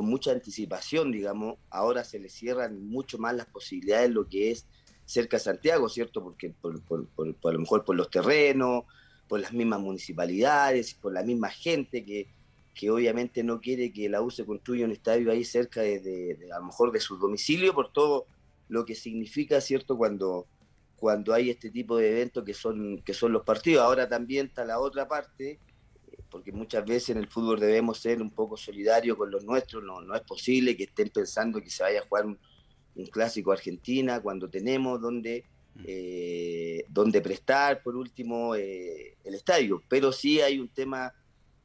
mucha anticipación, digamos. Ahora se les cierran mucho más las posibilidades de lo que es cerca de Santiago, ¿cierto? Porque por, a lo mejor por los terrenos, por las mismas municipalidades, por la misma gente que, que obviamente no quiere que la U se construya un estadio ahí cerca de, a lo mejor de su domicilio por todo lo que significa, ¿cierto?, cuando, cuando hay este tipo de eventos que son, que son los partidos. Ahora también está la otra parte, porque muchas veces en el fútbol debemos ser un poco solidarios con los nuestros, no, no es posible que estén pensando que se vaya a jugar un, clásico Argentina cuando tenemos donde. Eh, donde prestar, por último, eh, el estadio. Pero sí hay un tema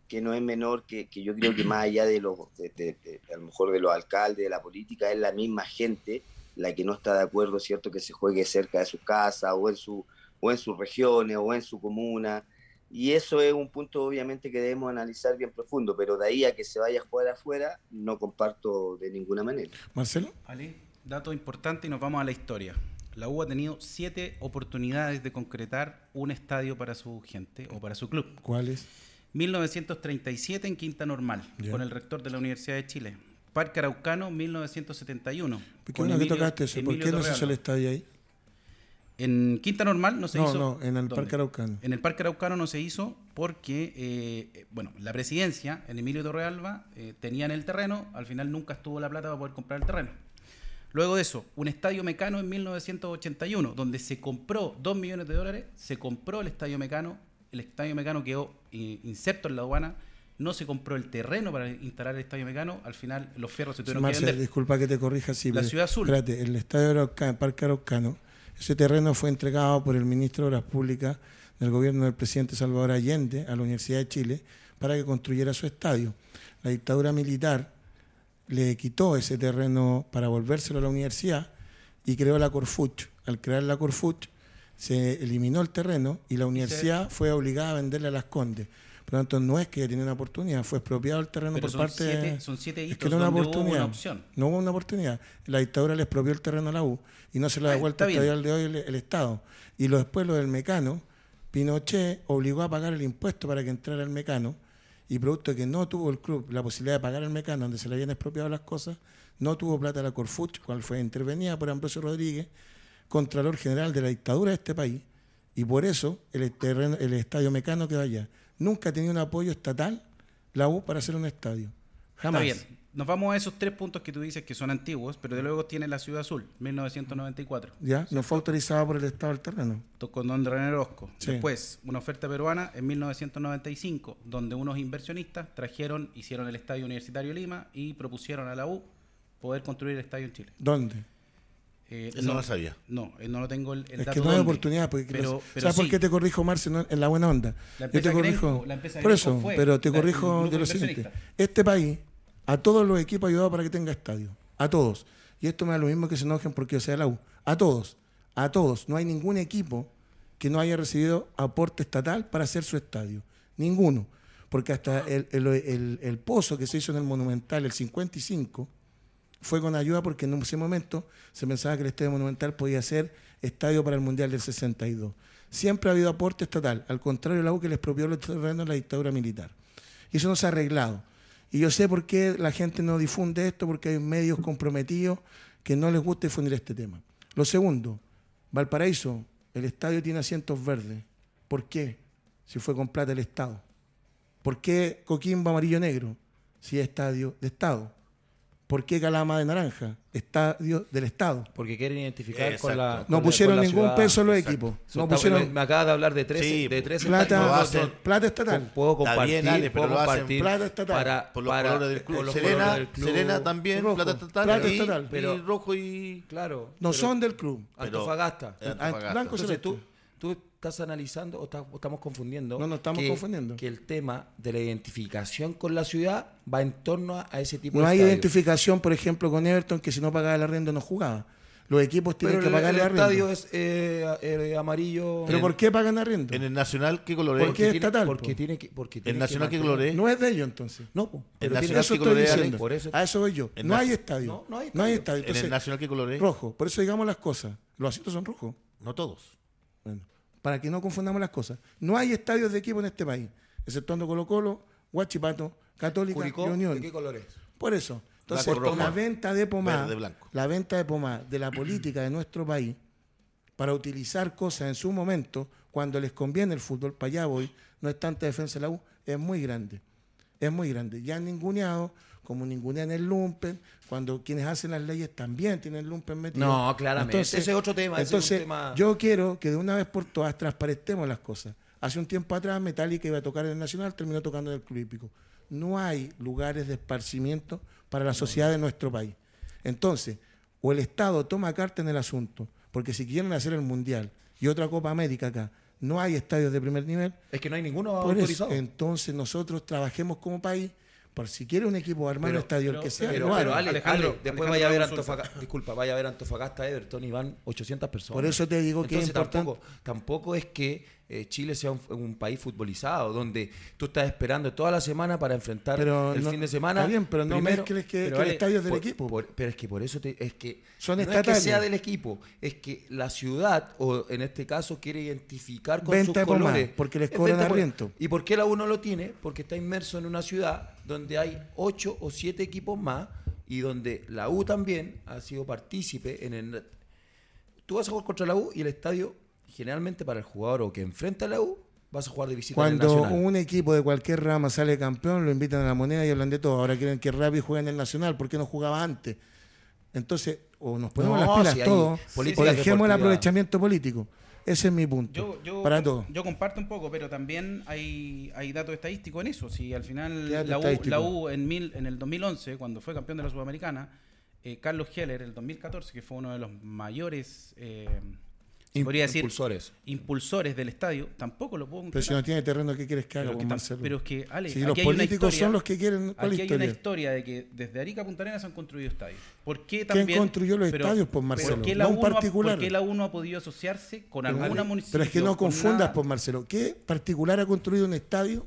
que no es menor, que, que yo creo que más allá de, los, a lo mejor de los alcaldes, de la política, es la misma gente la que no está de acuerdo, ¿cierto?, que se juegue cerca de su casa o en, su, o en sus regiones o en su comuna. Y eso es un punto obviamente que debemos analizar bien profundo, pero de ahí a que se vaya a jugar afuera, no comparto de ninguna manera. Marcelo. Ali, dato importante y nos vamos a la historia. La U ha tenido siete oportunidades de concretar un estadio para su gente o para su club. ¿Cuáles? 1937 en Quinta Normal, con el rector de la Universidad de Chile. Parque Araucano, 1971. ¿Por qué no que tocaste eso? ¿Por qué no se hizo el estadio ahí? En Quinta Normal no se hizo. No, no, en el Parque Araucano. En el Parque Araucano no se hizo porque, eh, bueno, la presidencia, en Emilio Torrealba, eh, tenían el terreno, al final nunca estuvo la plata para poder comprar el terreno. Luego de eso, un estadio mecano en 1981, donde se compró 2 millones de dólares, se compró el estadio mecano, el estadio mecano quedó eh, inserto en la aduana, no se compró el terreno para instalar el estadio mecano, al final los fierros se tuvieron que vender. disculpa que te corrija, sí. La Ciudad Azul. Espérate, el estadio Araucano, Parque Araucano, ese terreno fue entregado por el ministro de Obras Públicas del gobierno del presidente Salvador Allende a la Universidad de Chile para que construyera su estadio. La dictadura militar le quitó ese terreno para volvérselo a la universidad y creó la Corfuch. Al crear la Corfuch se eliminó el terreno y la universidad fue obligada a venderle a las Condes. Por lo tanto, no es que tenía una oportunidad, fue expropiado el terreno por parte de. Son siete es que no una oportunidad. una opción. No hubo una oportunidad. La dictadura le expropió el terreno a la U y no se lo ha devuelto hasta el de hoy el, Estado. Y lo, después lo del mecano, Pinochet obligó a pagar el impuesto para que entrara el mecano y producto de que no tuvo el club la posibilidad de pagar el mecano donde se le habían expropiado las cosas, no tuvo plata la Corfuch, cual fue intervenida por Ambrosio Rodríguez, Contralor General de la dictadura de este país, y por eso el, terreno, el estadio mecano que allá. Nunca ha tenido un apoyo estatal la U para hacer un estadio. Jamás. Está bien. Nos vamos a esos tres puntos que tú dices que son antiguos, pero de luego tiene la Ciudad Azul, 1994. Ya, no fue autorizada por el Estado del terreno. Con Don René Orozco. Después, una oferta peruana en 1995, donde unos inversionistas trajeron, hicieron el Estadio Universitario Lima y propusieron a la U poder construir el estadio en Chile. ¿Dónde? Eh, Eso no, lo sabía. No, eh, no lo tengo el, es que no hay oportunidad. Porque pero, ¿Sabes por qué te corrijo, Marce, en la buena onda? Yo te corrijo. por eso, pero te corrijo de lo siguiente. Este país, a todos los equipos ayudado para que tenga estadio. A todos. Y esto me da lo mismo que se enojen porque yo sea la U. A todos. A todos. No hay ningún equipo que no haya recibido aporte estatal para hacer su estadio. Ninguno. Porque hasta el, pozo que se hizo en el Monumental, el 55, fue con ayuda porque en ese momento se pensaba que el Estadio Monumental podía ser estadio para el Mundial del 62. Siempre ha habido aporte estatal, al contrario de la U que les expropió los terrenos la dictadura militar. Y eso no se ha arreglado. Y yo sé por qué la gente no difunde esto, porque hay medios comprometidos que no les gusta difundir este tema. Lo segundo, Valparaíso, el estadio tiene asientos verdes. ¿Por qué? Si fue con plata del Estado. ¿Por qué Coquimbo Amarillo Negro? Si es estadio de Estado. ¿Por qué Calama de Naranja? Estadio del Estado. Porque quieren identificar Exacto. con la. No la- pusieron con la ningún ciudad. peso en los Exacto. equipos. Eso No está- pusieron me acaba de hablar de 13, Sí, de 13 plata, hacen. plata estatal. Puedo compartir, bien, Ale, pero puedo lo hacen compartir plata estatal. para, Por los para- colores del club. Serena, colores del club. Serena también, Rojo. plata estatal. Plata y, estatal. Pero- y rojo y. Claro. No pero- son del club. Antofagasta. Antofagasta. Blanco Entonces tú, tú estás analizando o, estás- o estamos confundiendo. No, no estamos que- confundiendo. Que el tema de la identificación con la ciudad va en torno a, a ese tipo No de hay estadio. identificación, por ejemplo, con Everton, que si no pagaba el arriendo no jugaba. Los equipos tienen Pero que el, pagar el el arriendo. estadio es eh, eh, amarillo. ¿Pero por qué pagan arriendo? En el Nacional, ¿qué color ¿Por es? qué? tiene- estatal, Porque po. tiene que. Porque ¿El tiene Nacional qué mantener- color es? No es de ellos entonces. No, po, El pero Nacional tiene- Eso ¿qué estoy es, diciendo. Por eso- A eso voy yo. El No hay estadio. No, no hay No hay estadio. ¿En el Nacional qué color es? rojo. Por eso digamos las cosas. Los asientos son rojos. No todos. Para que no confundamos las cosas. No hay estadios de equipo en este país, exceptuando Colo Colo, Guachipato, Católica Curicó, y Unión. ¿de qué color es? Por eso. Entonces, la venta de pomada, Verde, la venta de pomada de la política de nuestro país para utilizar cosas en su momento, cuando les conviene el fútbol, para allá voy, no es tanta defensa de la U, es muy grande. Es muy grande. Ya han ninguneado, como ningunean el Lumpen, cuando quienes hacen las leyes también tienen Lumpen metido. No, claramente. Ese es otro tema, ese es un Entonces, tema- yo quiero que de una vez por todas transparentemos las cosas. Hace un tiempo atrás Metallica iba a tocar en el Nacional, terminó tocando en el Club Hípico. No hay lugares de esparcimiento para la sociedad de nuestro país. Entonces, o el Estado toma carta en el asunto, porque si quieren hacer el Mundial y otra Copa América acá, no hay estadios de primer nivel, Es que no hay ninguno por eso, autorizado. entonces nosotros trabajemos como país, por si quiere un equipo armar estadio, el que sea, Pero, pero. Ale, Alejandro, Ale, después Alejandro, vaya a ver. Antofagasta, disculpa, vaya a ver Antofagasta Everton y van 800 personas. Por eso te digo que es Entonces, importante. tampoco, tampoco es que eh, Chile sea un, un país futbolizado, donde tú estás esperando toda la semana para enfrentar Pero el no- fin de semana. está bien, pero no primero- mezcles que- el estadio es del por- equipo. por- pero es que por eso te, es que Son no es que sea del equipo, es que la ciudad, o en este caso, quiere identificar con Venta sus colores. porque les Es cobran arriendo. ¿Y por qué la U no lo tiene? Porque está inmerso en una ciudad donde hay ocho o siete equipos más y donde la U también ha sido partícipe en el... Tú vas a jugar contra la U y el estadio, generalmente para el jugador o que enfrenta a la U, vas a jugar de visita en el Cuando un equipo de cualquier rama sale campeón, lo invitan a la moneda y hablan de todo. Ahora quieren que Rappi juegue en el Nacional, ¿por qué no jugaba antes? Entonces, o nos ponemos No, las pilas si todos, o dejemos el aprovechamiento político. Ese es mi punto. Yo, yo, para todos. yo comparto un poco, pero también hay, hay datos estadísticos en eso. Si al final ¿Qué dato la U, la U en, mil, en el 2011, cuando fue campeón de la Sudamericana, eh, Carlos Heller, el 2014, que fue uno de los mayores, eh, podría decir, impulsores. impulsores del estadio, tampoco lo puedo Pero si no tiene terreno, ¿qué quieres que haga, Pero, que tam- Marcelo? pero es que, Ale, si aquí los hay una políticos historia- son los que quieren, ¿cuál Aquí hay una historia? de que desde Arica a Punta Arenas se han construido estadios. ¿Por qué ¿Quién también? construyó los estadios, pues, Marcelo? ¿por qué No la un particular. ¿Por qué la uno ha podido asociarse con Pero, alguna Ale, municipio? pero es que no con confundas, pues, Marcelo. ¿Qué particular ha construido un estadio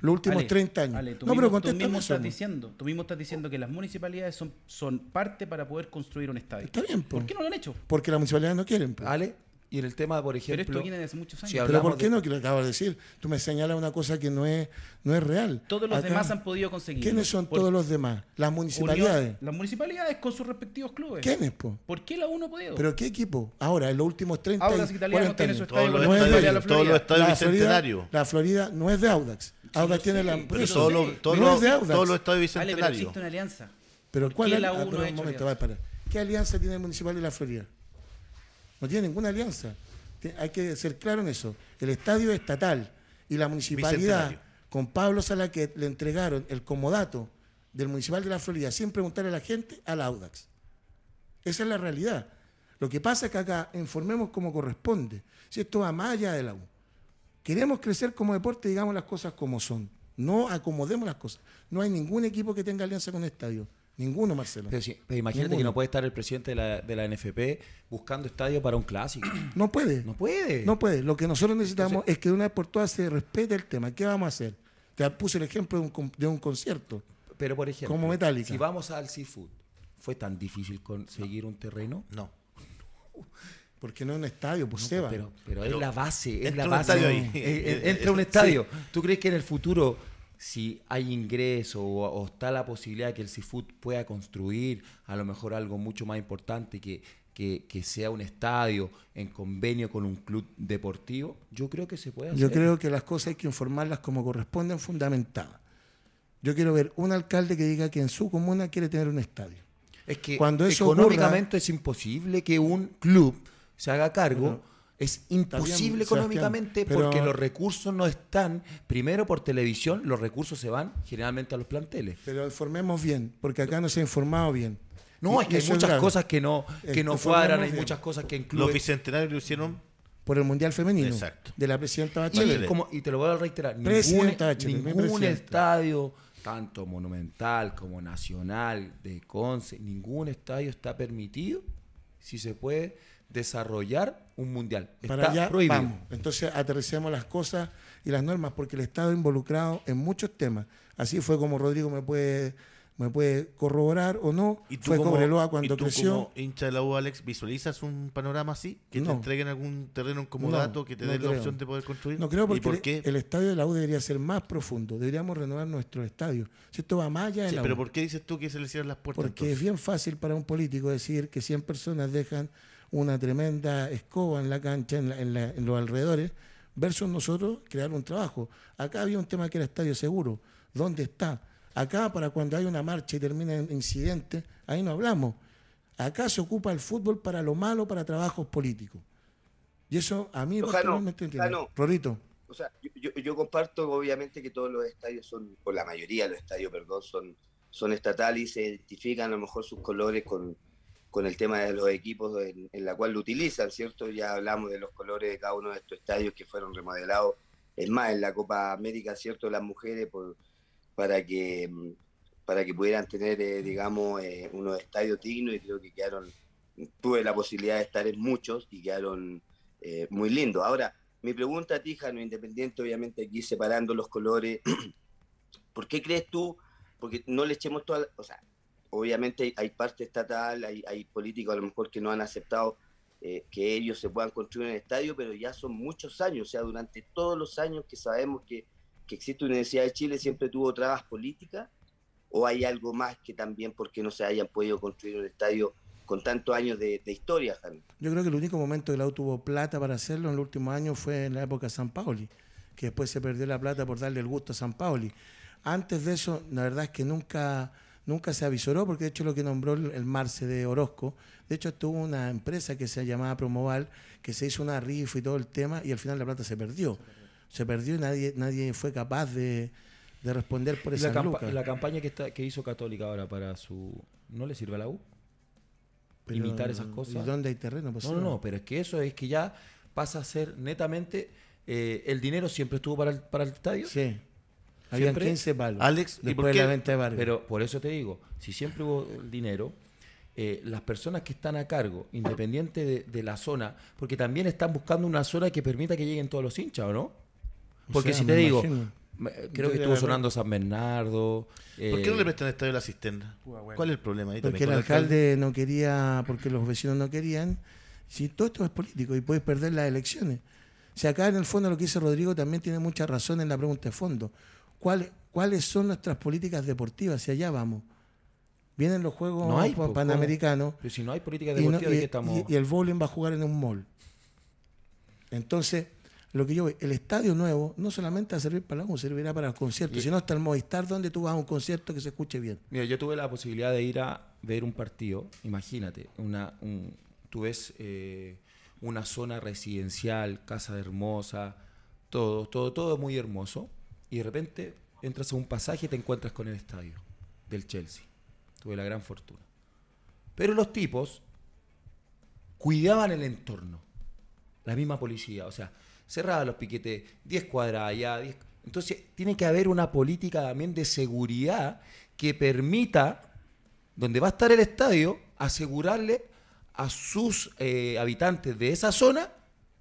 los últimos Ale, 30 años? Ale, tú no, mismo, pero tú mismo estás diciendo, tú mismo estás diciendo que las municipalidades son, son parte para poder construir un estadio. Está bien. ¿Por qué no lo han hecho? Porque las municipalidades no quieren. pues. Ale, y en el tema, por Pero ejemplo... esto viene de hace muchos años. si Pero ¿por qué de- no? Que lo acabo de decir. Tú me señalas una cosa que no es, no es real. Todos los Acá- demás han podido conseguir. ¿Quiénes son Por- todos los demás? Las municipalidades. Unión- las municipalidades con sus respectivos clubes. ¿Quiénes, po? ¿Por qué la uno ha podido? ¿Pero qué equipo? Ahora, en los últimos 30 Audax y Italiano 40 tiene su estadio Todos los estadios, Florida, bicentenarios. la Florida no es de Audax. Audax tiene la... pero eso. No es de Audax. todos los estadios Ale, pero bicentenarios. existe una alianza. Pero ¿Por ¿cuál qué es la ah, U no pero ha un hecho momento, alianza? va, para. ¿Qué alianza tiene el Municipal de la Florida? No tiene ninguna alianza. Hay que ser claro en eso. El estadio es estatal y la municipalidad, con Pablo Salaquet, le entregaron el comodato del Municipal de la Florida sin preguntarle a la gente al Audax. Esa es la realidad. Lo que pasa es que acá informemos como corresponde. Si esto va más allá de la U. Queremos crecer como deporte, digamos las cosas como son. No acomodemos las cosas. No hay ningún equipo que tenga alianza con el estadio. Ninguno, Marcelo. Pero, imagínate Ninguno. que no puede estar el presidente de la, de la NFP buscando estadio para un clásico. No puede. No puede. No puede. Lo que nosotros necesitamos Entonces- es que de una vez por todas se respete el tema. ¿Qué vamos a hacer? Te puse el ejemplo de un, de un concierto. Pero por ejemplo, Como Metallica. si vamos al seafood, ¿fue tan difícil conseguir un terreno? No. Porque no es un estadio, pues Seba. Pero, pero, Pero es la base, es entra la un base. estadio ahí. Eh, eh, entra un estadio. ¿Tú crees que en el futuro, si hay ingreso o, o está la posibilidad de que el seafood pueda construir a lo mejor algo mucho más importante que que, que sea un estadio en convenio con un club deportivo, yo creo que se puede hacer. Yo creo que las cosas hay que informarlas como corresponden, fundamentadas. Yo quiero ver un alcalde que diga que en su comuna quiere tener un estadio. Es que Cuando eso económicamente es imposible que un club se haga cargo. Bueno, es imposible bien, económicamente pero- porque los recursos no están, primero por televisión, los recursos se van generalmente a los planteles. Pero informemos bien, porque acá no se ha informado bien. No, Y- es que hay muchas grave. cosas que no, que no cuadran, hay bien. muchas cosas que en Los bicentenarios lo hicieron Por el Mundial Femenino. Exacto. De la presidenta Y, Bachelet. como- y te lo voy a reiterar, ningún, Bachelet, ningún estadio, tanto monumental como nacional, de Conce, ningún estadio está permitido si se puede desarrollar un mundial. Está Para allá prohibido. vamos. Entonces aterricemos las cosas y las normas, porque el Estado involucrado en muchos temas. Así fue como Rodrigo me puede, me puede corroborar o no. ¿Y tú fue como, Cobreloa y cuando tú creció. como hincha de la U, Alex, visualizas un panorama así? ¿Que te entreguen algún terreno en No, que te no den la opción de poder construir? No creo ¿Y porque por el- qué? El, estadio de la U debería ser más profundo. Deberíamos renovar nuestro estadio. Si esto va más allá de Sí, la pero U. ¿por qué dices tú que se le cierran las puertas? Porque es bien fácil para un político decir que 100 personas dejan una tremenda escoba en la cancha, en, la- en la- en los alrededores, versus nosotros crear un trabajo. Acá había un tema que era estadio seguro. ¿Dónde está? Acá, para cuando hay una marcha y termina en incidente, ahí no hablamos. Acá se ocupa el fútbol para lo malo, para trabajos políticos. Y eso a mí particularmente entiendo. Rorito. O sea, yo, yo- yo comparto obviamente que todos los estadios son, o la mayoría de los estadios, perdón, son, son estatales y se identifican a lo mejor sus colores con, con el tema de los equipos en, en la cual lo utilizan, ¿cierto? Ya hablamos de los colores de cada uno de estos estadios que fueron remodelados. Es más, en la Copa América, ¿cierto? Las mujeres por, para que mm, para que pudieran tener, eh, digamos, eh, unos estadios dignos y creo que quedaron, tuve la posibilidad de estar en muchos y quedaron eh, muy lindos. Ahora, mi pregunta a ti, Jano, independiente, obviamente aquí separando los colores, ¿por qué crees tú? Porque no le echemos toda, la- o sea, obviamente hay, parte estatal, hay, hay políticos a lo mejor que no han aceptado eh, que ellos se puedan construir en el estadio, pero ya son muchos años, o sea, durante todos los años que sabemos que, que existe Universidad de Chile siempre tuvo trabas políticas, o hay algo más que también porque no se hayan podido construir un estadio con tantos años de, historia? Yo creo que el único momento que la U tuvo plata para hacerlo en los últimos años fue en la época de San Paoli, que después se perdió la plata por darle el gusto a San Paoli. Antes de eso, la verdad es que nunca, nunca se avisoró, porque de hecho lo que nombró el, el Marce de Orozco, de hecho tuvo una empresa que se llamaba Promoval, que se hizo una rifa y todo el tema, y al final la plata se perdió. Se perdió y nadie, nadie fue capaz de, de responder por Y esa la, campa- y la campaña que, está, que hizo Católica ahora para su... ¿No le sirve a la U? Pero, imitar esas cosas. ¿Y dónde hay terreno? Pues No, no, no, pero es que eso es que ya pasa a ser netamente... eh, el dinero siempre estuvo para el, para el estadio. Sí. Habían Siempre- 15 palos. Alex, ¿y después por de qué? la venta de Vargas. Pero por eso te digo, si siempre hubo el dinero, eh, las personas que están a cargo, independiente de, de la zona, porque también están buscando una zona que permita que lleguen todos los hinchas, ¿o no? Porque sea, si te digo, imagino. creo que estuvo sonando San Bernardo. ¿Por qué no eh, le prestan el estadio a la cisterna? ¿Cuál es el problema ahí Porque el alcalde no quería, porque los vecinos no querían. Si todo esto es político y puedes perder las elecciones. Si acá en el fondo lo que dice Rodrigo también tiene mucha razón en la pregunta de fondo. ¿Cuál- ¿Cuáles son nuestras políticas deportivas? Si allá vamos. Vienen los Juegos No hay, Panamericanos Pero si no hay política y, no- deportiva, ¿de y- qué estamos? y- y el bowling va a jugar en un mall. Entonces, lo que yo veo, el estadio nuevo no solamente va a servir para la U, servirá para los conciertos, Y- sino hasta el Movistar donde tú vas a un concierto que se escuche bien. Mira, yo tuve la posibilidad de ir a ver un partido. Imagínate, una, un- tú ves eh, una zona residencial, casa hermosa, todo, todo, todo muy hermoso. Y de repente entras a un pasaje y te encuentras con el estadio del Chelsea. Tuve la gran fortuna. Pero los tipos cuidaban el entorno. La misma policía, o sea, cerraban los piquetes, 10 cuadras allá, 10 Entonces, tiene que haber una política también de seguridad que permita, donde va a estar el estadio, asegurarle a sus eh, habitantes de esa zona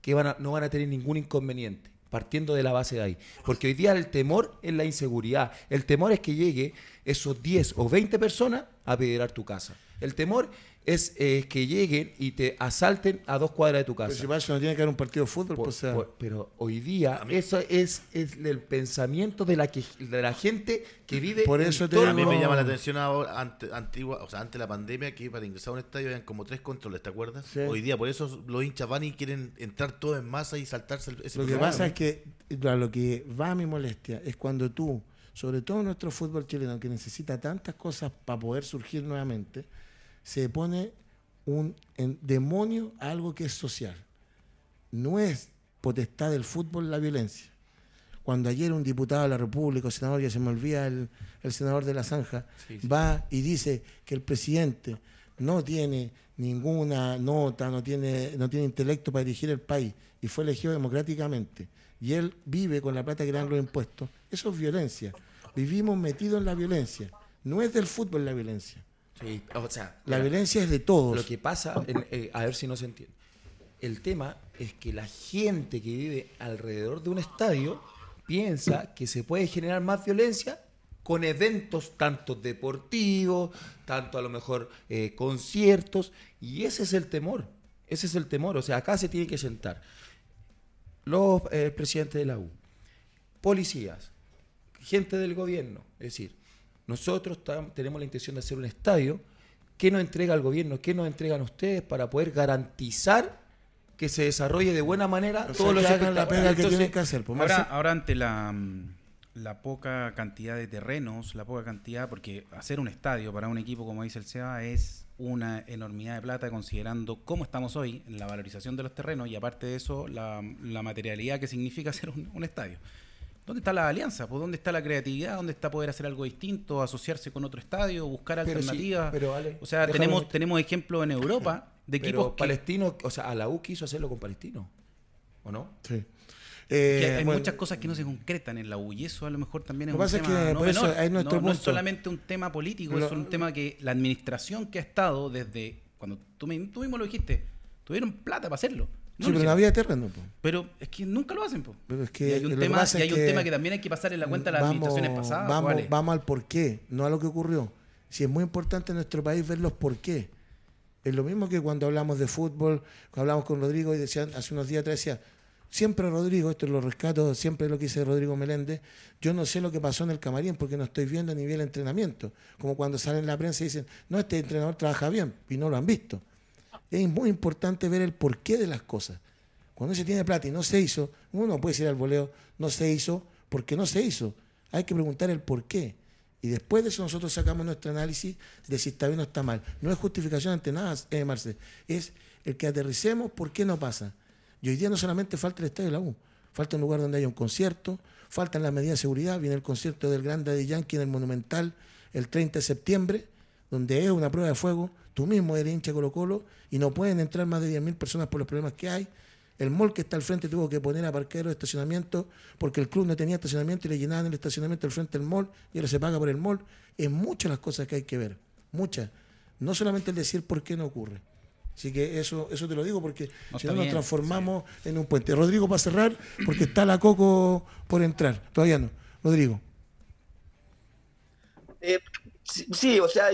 que van no van a tener ningún inconveniente, partiendo de la base de ahí. Porque hoy día el temor es la inseguridad. El temor es que llegue esos 10 o 20 personas a apedrear tu casa. El temor es eh, que lleguen y te asalten a dos cuadras de tu casa. Pero si para eso no tiene que haber un partido de fútbol, Por- pues, o sea, por- pero hoy día eso es, es el pensamiento de la, que, de la gente que vive Por en eso te torno- A mí me llama la atención ahora, ante, antigua, o sea, antes de la pandemia, que para ingresar a un estadio habían como tres controles, ¿te acuerdas? Sí. Hoy día, por eso los hinchas van y quieren entrar todos en masa y saltarse el, ese Lo que pasa es que a lo que va mi molestia es cuando tú, sobre todo nuestro fútbol chileno, que necesita tantas cosas para poder surgir nuevamente, se pone un demonio a algo que es social. No es potestad del fútbol la violencia. Cuando ayer un diputado de la República, o senador, ya se me olvida el, el senador de la Zanja, Sí, sí. va y dice que el presidente no tiene ninguna nota, no tiene, no tiene intelecto para dirigir el país y fue elegido democráticamente y él vive con la plata que le dan los impuestos, eso es violencia. Vivimos metidos en la violencia. No es del fútbol la violencia. Sí, o sea, La mira, violencia es de todos. Lo que pasa, en- eh, a ver si no se entiende. El tema es que la gente que vive alrededor de un estadio piensa que se puede generar más violencia con eventos tanto deportivos, tanto a lo mejor eh, conciertos, y ese es el temor. Ese es el temor. O sea, acá se tiene que sentar los eh, presidentes de la U, policías, gente del gobierno. Es decir, nosotros tenemos la intención de hacer un estadio. ¿Qué nos entrega el gobierno? ¿Qué nos entregan ustedes para poder garantizar que se desarrolle de buena manera O sea, todos los que hagan la pega que Entonces, tienen que hacer. pues, Ahora, ahora ante la, mm, la poca cantidad de terrenos, la poca cantidad, porque hacer un estadio para un equipo, como dice el SEBA, es una enormidad de plata considerando cómo estamos hoy en la valorización de los terrenos y aparte de eso, la, la materialidad que significa hacer un, un estadio. ¿Dónde está la alianza? Pues, ¿Dónde está la creatividad? ¿Dónde está poder hacer algo distinto, asociarse con otro estadio, buscar Pero sí, alternativas? pero, Ale, o sea, tenemos, meter- tenemos ejemplos en Europa de pero equipos que, palestinos, o sea, a la U quiso hacerlo con palestinos, ¿o no? Sí. Eh, hay bueno, muchas cosas que no se concretan en la U y eso a lo mejor también es Lo un que pasa es tema que no eso es nuestro no, no es solamente un tema político, es un tema que la administración que ha estado desde cuando tú, tú mismo lo dijiste, tuvieron plata para hacerlo. No sí, pero había terreno. pues. Pero es que nunca lo hacen, po. Pero es que y hay un tema, pasa y es hay un que tema que también hay que pasar en la cuenta a las Vamos- administraciones pasadas. Vamos, ¿cuál es? vamos al por qué, no a lo que ocurrió. Si es muy importante en nuestro país ver los por qué. Es lo mismo que cuando hablamos de fútbol, cuando hablamos con Rodrigo y decían, hace unos días atrás decía, siempre Rodrigo, esto lo rescato, siempre lo que dice Rodrigo Meléndez, yo no sé lo que pasó en el camarín porque no estoy viendo ni vi el entrenamiento. Como cuando salen en la prensa y dicen, no, este entrenador trabaja bien y no lo han visto. Es muy importante ver el porqué de las cosas. Cuando se tiene plata y no se hizo, uno puede decir al voleo, no se hizo, porque no se hizo. Hay que preguntar el por qué. Y después de eso nosotros sacamos nuestro análisis de si está bien o está mal. No es justificación ante nada, eh, Marce. Es el que aterricemos por qué no pasa. Y hoy día no solamente falta el estadio de la U, falta un lugar donde haya un concierto, faltan las medidas de seguridad, viene el concierto del Grande de Yankee en el Monumental el 30 de septiembre, donde es una prueba de fuego, tú mismo eres hincha de Colo Colo y no pueden entrar más de 10.000 personas por los problemas que hay. El mall que está al frente tuvo que poner aparqueros de estacionamiento porque el club no tenía estacionamiento y le llenaban el estacionamiento al frente del mall y ahora se paga por el mall. Es muchas las cosas que hay que ver, muchas. No solamente el decir por qué no ocurre. Así que eso, eso te lo digo porque No, si no nos transformamos en un puente. Rodrigo, para cerrar, porque está la Coco por entrar. Todavía no. Rodrigo. Eh, sí, o sea,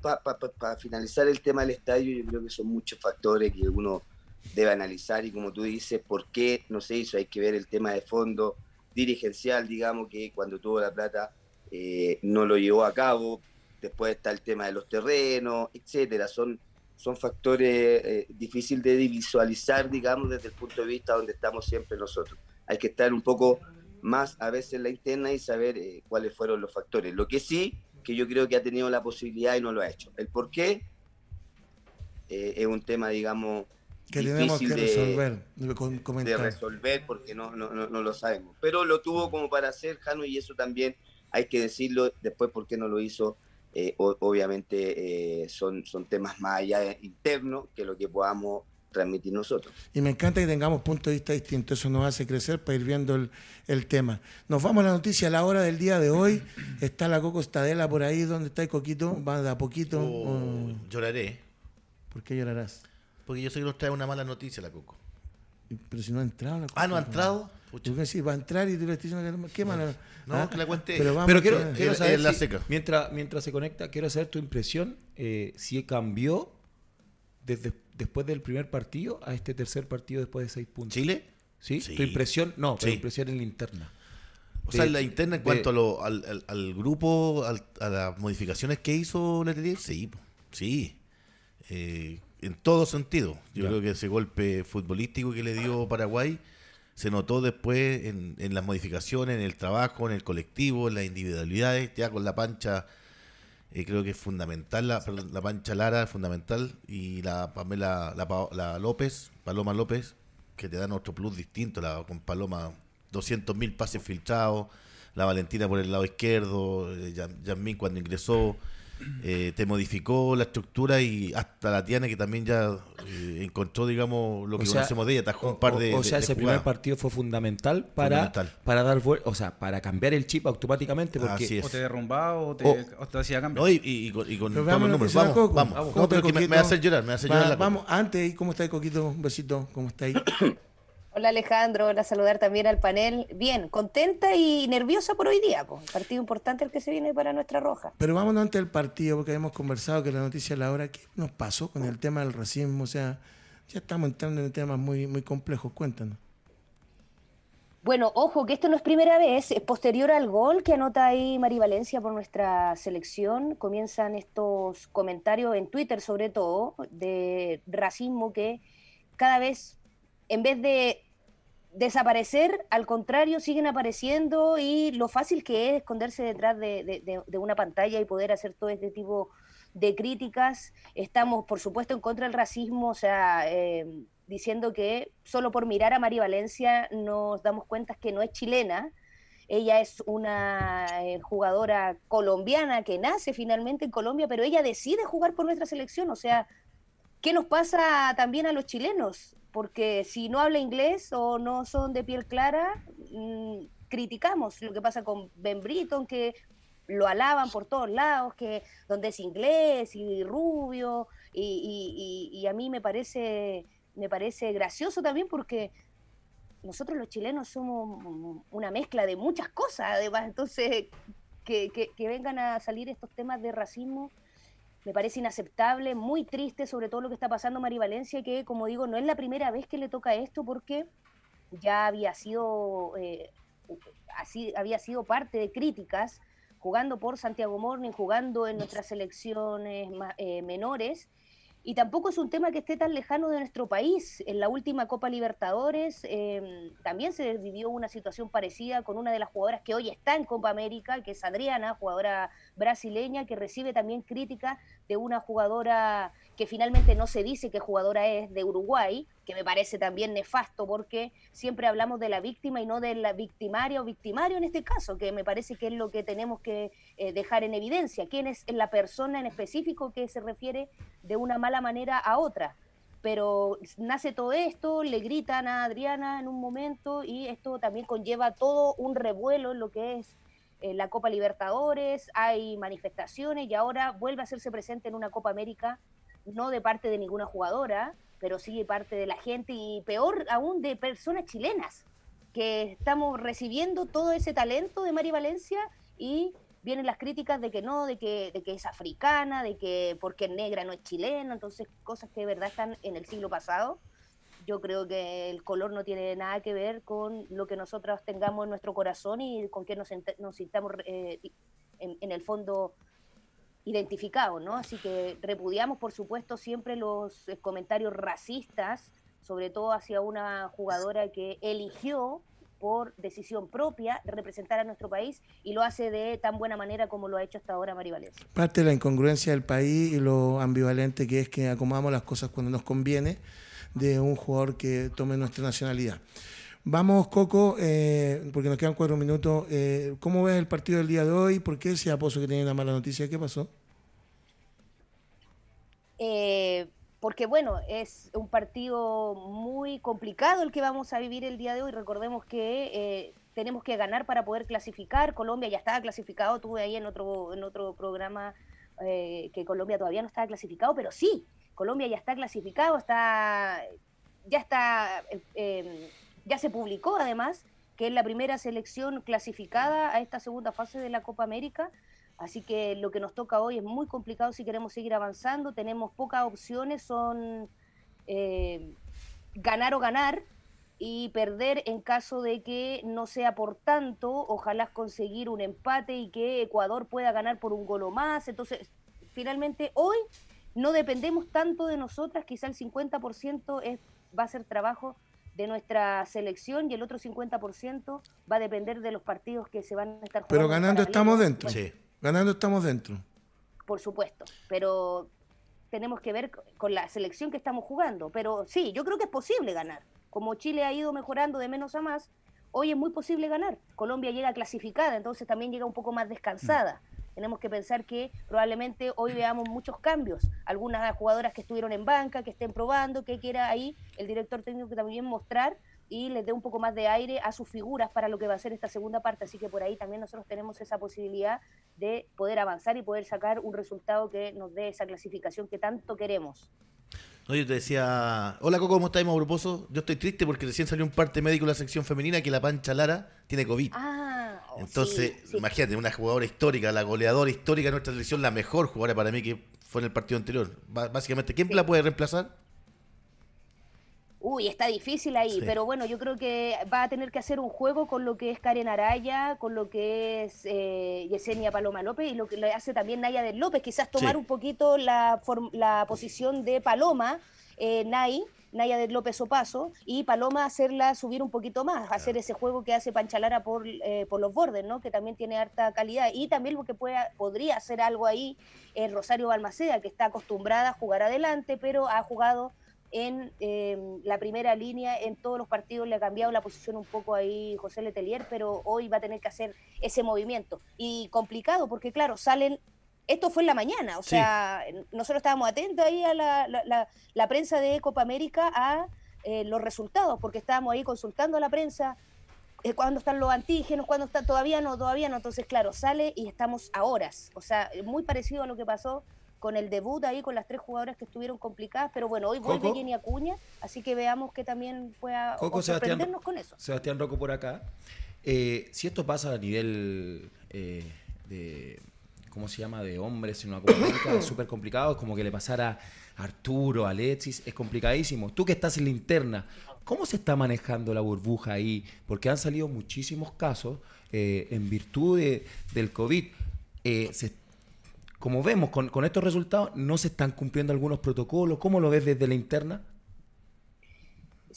para finalizar el tema del estadio, yo creo que son muchos factores que uno debe analizar y como tú dices, por qué no se hizo. Hay que ver el tema de fondo dirigencial, digamos, que cuando tuvo la plata eh, no lo llevó a cabo. Después está el tema de los terrenos, etcétera. Son, son factores eh, difíciles de visualizar, digamos, desde el punto de vista donde estamos siempre nosotros. Hay que estar un poco más a veces en la interna y saber eh, cuáles fueron los factores. Lo que sí, que yo creo que ha tenido la posibilidad y no lo ha hecho. El por qué eh, es un tema, digamos, Que tenemos que resolver. de resolver porque no, no, no, no lo sabemos. Pero lo tuvo como para hacer Jano y eso también hay que decirlo después por qué no lo hizo. Eh, o- obviamente eh, son, son temas más allá internos que lo que podamos transmitir nosotros. Y me encanta que tengamos puntos de vista distintos. Eso nos hace crecer para ir viendo el, el tema. Nos vamos a la noticia a la hora del día de hoy. Está la Coco Estadela por ahí. ¿Dónde está el Coquito? Va de a poquito. Oh, Oh, lloraré. ¿Por qué llorarás? Porque yo sé que nos trae una mala noticia la Coco. Pero si no ha entrado la Coco. Ah, ¿no ha entrado? Pucha. ¿Tú decís? Va a entrar y tú le estás diciendo que qué mala. No, ¿Ah? que la cuente. Pero, vamos Pero quiero, saber la si- seca. Mientras, mientras se conecta, quiero saber tu impresión, eh, si cambió desde después del primer partido a este tercer partido después de seis puntos. ¿Chile? ¿Sí? Sí. ¿Tu impresión? No, Sí. impresión en la interna. O sea, en la interna en de- cuanto a lo- al, al- al grupo, al- a las modificaciones que hizo Letelier, sí, sí. Eh, en todo sentido. Yo Ya. creo que ese golpe futbolístico que le dio Paraguay se notó después en, en las modificaciones, en el trabajo, en el colectivo, en las individualidades, ya con la pancha. Eh, creo que es fundamental, la, la Pancha Lara es fundamental y la Pamela la, la López, Paloma López, que te dan otro plus distinto, la, con Paloma 200 mil pases filtrados, la Valentina por el lado izquierdo, eh, cuando ingresó, eh, te modificó la estructura y hasta la Tiana que también ya eh, encontró, digamos, lo que O sea, conocemos de ella, atajó o- un par de O, o sea, de- de ese primer partido fue fundamental para, Fundamental. para dar o sea, para cambiar el chip automáticamente porque Así es. O te derrumbaba o te, o te hacía cambio. No, y, y- y con, y con todos los números. Vamos, Coco. vamos. ¿Cómo No, está pero que me, hacer llorar, me va la. Vamos, antes, ¿cómo está Coquito? Un besito, ¿cómo está ahí? Hola Alejandro, hola saludar también al panel. Bien, contenta y nerviosa por hoy día, pues. Partido importante el que se viene para nuestra roja. Pero vámonos antes del partido, porque habíamos conversado que la noticia de la hora, ¿qué nos pasó con el tema del racismo? O sea, ya estamos entrando en temas muy, muy complejos, cuéntanos. Bueno, ojo, que esto no es primera vez, es posterior al gol que anota ahí Mari Valencia por nuestra selección. Comienzan estos comentarios en Twitter, sobre todo, de racismo que cada vez, en vez de desaparecer, al contrario, siguen apareciendo y lo fácil que es esconderse detrás de, de- una pantalla y poder hacer todo este tipo de críticas. Estamos, por supuesto, en contra del racismo, o sea, eh, diciendo que solo por mirar a Mari Valencia nos damos cuenta que no es chilena. Ella es una eh, jugadora colombiana que nace finalmente en Colombia, pero ella decide jugar por nuestra selección. O sea, ¿qué nos pasa también a los chilenos? Porque si no habla inglés o no son de piel clara, mm, criticamos lo que pasa con Ben Britton, que lo alaban por todos lados, que donde es inglés y rubio, y, a mí me parece, me parece gracioso también porque nosotros los chilenos somos una mezcla de muchas cosas, además, entonces que, que- que vengan a salir estos temas de racismo me parece inaceptable, muy triste sobre todo lo que está pasando Mari Valencia, que como digo, no es la primera vez que le toca esto porque ya había sido, eh, así, había sido parte de críticas jugando por Santiago Morning, jugando en nuestras selecciones eh, menores. Y tampoco es un tema que esté tan lejano de nuestro país. En la última Copa Libertadores eh, también se vivió una situación parecida con una de las jugadoras que hoy está en Copa América, que es Adriana, jugadora brasileña, que recibe también crítica de una jugadora que finalmente no se dice qué jugadora es de Uruguay, que me parece también nefasto porque siempre hablamos de la víctima y no de la victimaria o victimario en este caso, que me parece que es lo que tenemos que eh, dejar en evidencia. ¿Quién es la persona en específico que se refiere de una mala manera a otra? Pero nace todo esto, le gritan a Adriana en un momento y esto también conlleva todo un revuelo en lo que es eh, la Copa Libertadores, hay manifestaciones y ahora vuelve a hacerse presente en una Copa América, no de parte de ninguna jugadora, pero sí de parte de la gente y peor aún de personas chilenas, que estamos recibiendo todo ese talento de Mari Valencia y vienen las críticas de que no, de que, de que es africana, de que porque es negra no es chilena, entonces cosas que de verdad están en el siglo pasado. Yo creo que el color no tiene nada que ver con lo que nosotros tengamos en nuestro corazón y con que nos, nos sintamos eh, en, en el fondo identificados, ¿no? Así que repudiamos, por supuesto, siempre los eh, comentarios racistas, sobre todo hacia una jugadora que eligió por decisión propia representar a nuestro país y lo hace de tan buena manera como lo ha hecho hasta ahora Mari. Parte de la incongruencia del país y lo ambivalente que es que acomodamos las cosas cuando nos conviene de un jugador que tome nuestra nacionalidad. Vamos, Coco, eh, porque nos quedan cuatro minutos. Eh, ¿Cómo ves el partido del día de hoy? ¿Por qué ese aposo que tenía una mala noticia? ¿Qué pasó? Eh, porque bueno, es un partido muy complicado el que vamos a vivir el día de hoy. Recordemos que eh, tenemos que ganar para poder clasificar. Colombia ya estaba clasificado, tuve ahí en otro, en otro programa eh, que Colombia todavía no estaba clasificado, pero sí, Colombia ya está clasificado, está, ya está, eh, ya se publicó además que es la primera selección clasificada a esta segunda fase de la Copa América. Así que lo que nos toca hoy es muy complicado si queremos seguir avanzando. Tenemos pocas opciones, son eh, ganar o ganar y perder en caso de que no sea por tanto. Ojalá conseguir un empate y que Ecuador pueda ganar por un gol o más. Entonces, finalmente hoy no dependemos tanto de nosotras, quizá el 50% es, va a ser trabajo de nuestra selección y el otro 50% va a depender de los partidos que se van a estar jugando. Pero ganando estamos dentro. Sí. Ganando estamos dentro. Por supuesto, pero tenemos que ver con la selección que estamos jugando. Pero sí, yo creo que es posible ganar. Como Chile ha ido mejorando de menos a más, hoy es muy posible ganar. Colombia llega clasificada, entonces también llega un poco más descansada. Tenemos que pensar que probablemente hoy veamos muchos cambios. Algunas jugadoras que estuvieron en banca, que estén probando, que quiera ahí el director técnico que también mostrar y les dé un poco más de aire a sus figuras para lo que va a ser esta segunda parte. Así que por ahí también nosotros tenemos esa posibilidad de poder avanzar y poder sacar un resultado que nos dé esa clasificación que tanto queremos. No, yo te decía, hola Coco, ¿cómo estás, Mauro Pozo? Yo estoy triste porque recién salió un parte médico en la sección femenina que la Pancha Lara tiene COVID. Ah, Entonces, sí, sí. imagínate, una jugadora histórica, la goleadora histórica de nuestra selección, la mejor jugadora para mí que fue en el partido anterior. Básicamente, ¿quién Sí. la puede reemplazar? Uy, está difícil ahí, pero bueno, yo creo que va a tener que hacer un juego con lo que es Karen Araya, con lo que es eh, Yesenia Paloma López y lo que le hace también Naya del López, quizás tomar un poquito la, la posición de Paloma, eh, Nay, Naya del López Opaso, y Paloma hacerla subir un poquito más, hacer ese juego que hace Panchalara por, eh, por los bordes, ¿no? que también tiene harta calidad, y también lo que pueda, podría hacer algo ahí es Rosario Balmaceda, que está acostumbrada a jugar adelante, pero ha jugado en eh, la primera línea, en todos los partidos le ha cambiado la posición un poco ahí José Letelier, pero hoy va a tener que hacer ese movimiento. Y complicado, porque claro, salen, esto fue en la mañana, o Sí. sea, nosotros estábamos atentos ahí a la, la- la- la prensa de Copa América a eh, los resultados, porque estábamos ahí consultando a la prensa. eh, cuándo están los antígenos, cuándo están, todavía no, todavía no. Entonces, claro, sale y estamos a horas. O sea, muy parecido a lo que pasó con el debut ahí con las tres jugadoras que estuvieron complicadas, pero bueno, hoy vuelve. Jenny Acuña, así que veamos que también pueda Coco, Sebastián, sorprendernos con eso. Sebastián Rocco por acá. Eh, si esto pasa a nivel eh, de, ¿cómo se llama?, de hombres en una es súper complicado. Es como que le pasara a Arturo, a Alexis, es complicadísimo. Tú que estás en la interna, ¿cómo se está manejando la burbuja ahí? Porque han salido muchísimos casos eh, en virtud de- del COVID. Eh, como vemos con estos resultados, no se están cumpliendo algunos protocolos. ¿Cómo lo ves desde la interna?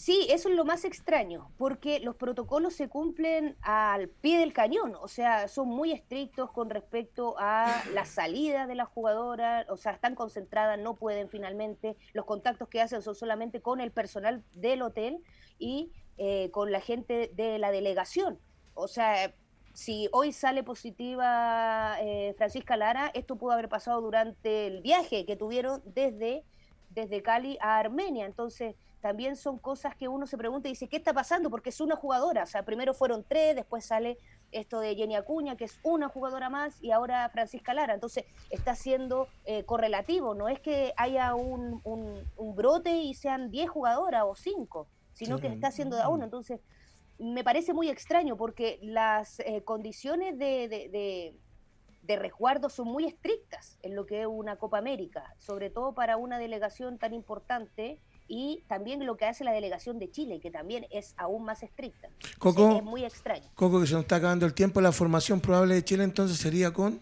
Sí, eso es lo más extraño, porque los protocolos se cumplen al pie del cañón, o sea, son muy estrictos con respecto a la salida de las jugadoras, o sea, están concentradas, no pueden finalmente, los contactos que hacen son solamente con el personal del hotel y eh, con la gente de la delegación. O sea, si hoy sale positiva eh, Francisca Lara, esto pudo haber pasado durante el viaje que tuvieron desde, desde Cali a Armenia. Entonces, también son cosas que uno se pregunta y dice, ¿qué está pasando? Porque es una jugadora. O sea, primero fueron tres, después sale esto de Jenny Acuña, que es una jugadora más, y ahora Francisca Lara. Entonces, está siendo eh, correlativo. No es que haya un, un, un brote y sean 10 jugadoras o 5, sino Sí. que está siendo de a uno. Entonces, me parece muy extraño porque las eh, condiciones de, de, de- de resguardo son muy estrictas en lo que es una Copa América, sobre todo para una delegación tan importante y también lo que hace la delegación de Chile, que también es aún más estricta. Coco. Es muy extraño. Coco, que se nos está acabando el tiempo, la formación probable de Chile entonces sería con...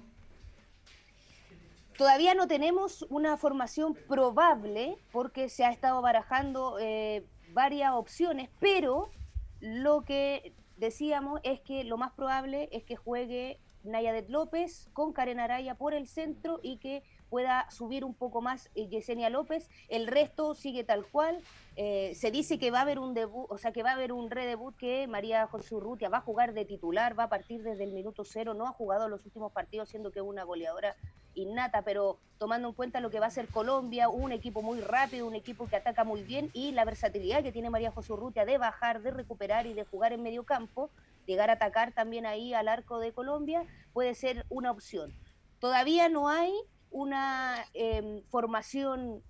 Todavía no tenemos una formación probable porque se ha estado barajando eh, varias opciones, pero lo que decíamos es que lo más probable es que juegue Nayadet López con Karen Araya por el centro y que pueda subir un poco más eh, Yesenia López. El resto sigue tal cual. Eh, se dice que va a haber un debut, o sea que va a haber un redebut que María José Urrutia va a jugar de titular, va a partir desde el minuto cero, no ha jugado los últimos partidos siendo que es una goleadora innata, pero tomando en cuenta lo que va a ser Colombia, un equipo muy rápido, un equipo que ataca muy bien y la versatilidad que tiene María José Urrutia de bajar, de recuperar y de jugar en medio campo, llegar a atacar también ahí al arco de Colombia, puede ser una opción. Todavía no hay una eh, formación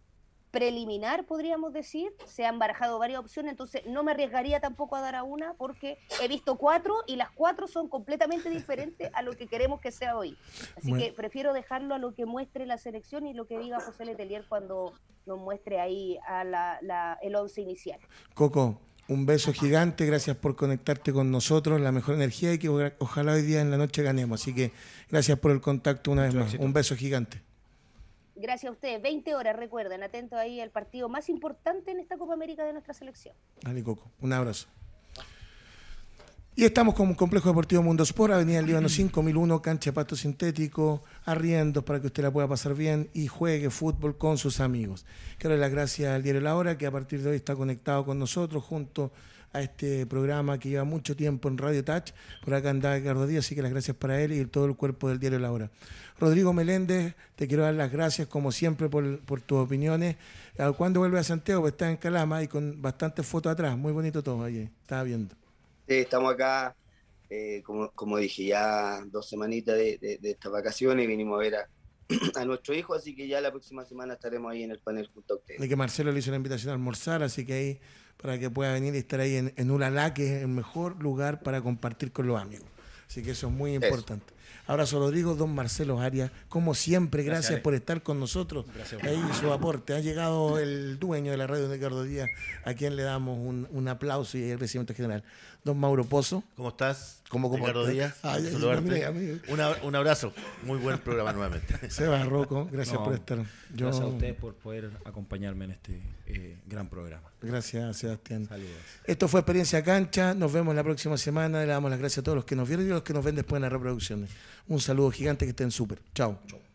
preliminar, podríamos decir. Se han barajado varias opciones, entonces no me arriesgaría tampoco a dar a una porque he visto cuatro y las cuatro son completamente diferentes a lo que queremos que sea hoy. Así que prefiero dejarlo a lo que muestre la selección y lo que diga José Letelier cuando nos muestre ahí a la, el once inicial. Coco, un beso gigante, gracias por conectarte con nosotros, la mejor energía y que ojalá hoy día en la noche ganemos. Así que gracias por el contacto una vez más. Un beso gigante. Gracias a ustedes. 20 horas, recuerden, atento ahí al partido más importante en esta Copa América de nuestra selección. Dale, Coco. Un abrazo. Y estamos con complejo deportivo Mundo Sport, Avenida Líbano 5001, cancha de pasto sintético, arriendos para que usted la pueda pasar bien y juegue fútbol con sus amigos. Quiero dar las gracias al diario La Hora, que a partir de hoy está conectado con nosotros junto este programa que lleva mucho tiempo en Radio Touch. Por acá anda Ricardo Díaz, así que las gracias para él y todo el cuerpo del diario La Hora. Rodrigo Meléndez, te quiero dar las gracias como siempre por, tus opiniones. ¿Cuándo vuelve a Santiago? Pues está en Calama y con bastantes fotos atrás. Muy bonito todo allí. Estaba viendo. Sí, estamos acá, eh, como, como dije, ya dos semanitas de, de estas vacaciones y vinimos a ver a a nuestro hijo, así que ya la próxima semana estaremos ahí en el panel junto a ustedes. De que Marcelo le hizo la invitación a almorzar, así que ahí para que pueda venir y estar ahí en, en Ulalá, que es el mejor lugar para compartir con los amigos. Así que eso es muy importante. Abrazo Rodrigo, don Marcelo Arias, como siempre, gracias, por estar con nosotros. Gracias. Ahí su aporte. Ha llegado el dueño de la radio, Ricardo Díaz, a quien le damos un, un aplauso y el agradecimiento general. Don Mauro Pozo. ¿Cómo estás? ¿Cómo, Ricardo Díaz. un abrazo. Muy buen programa nuevamente. Seba Rocco, gracias por estar. Gracias a ustedes por poder acompañarme en este eh, gran programa. Gracias, Sebastián. Saludos. Esto fue Experiencia Cancha. Nos vemos la próxima semana. Le damos las gracias a todos los que nos vieron y a los que nos ven después en las reproducciones. Un saludo gigante, que estén súper. Chao. Chao.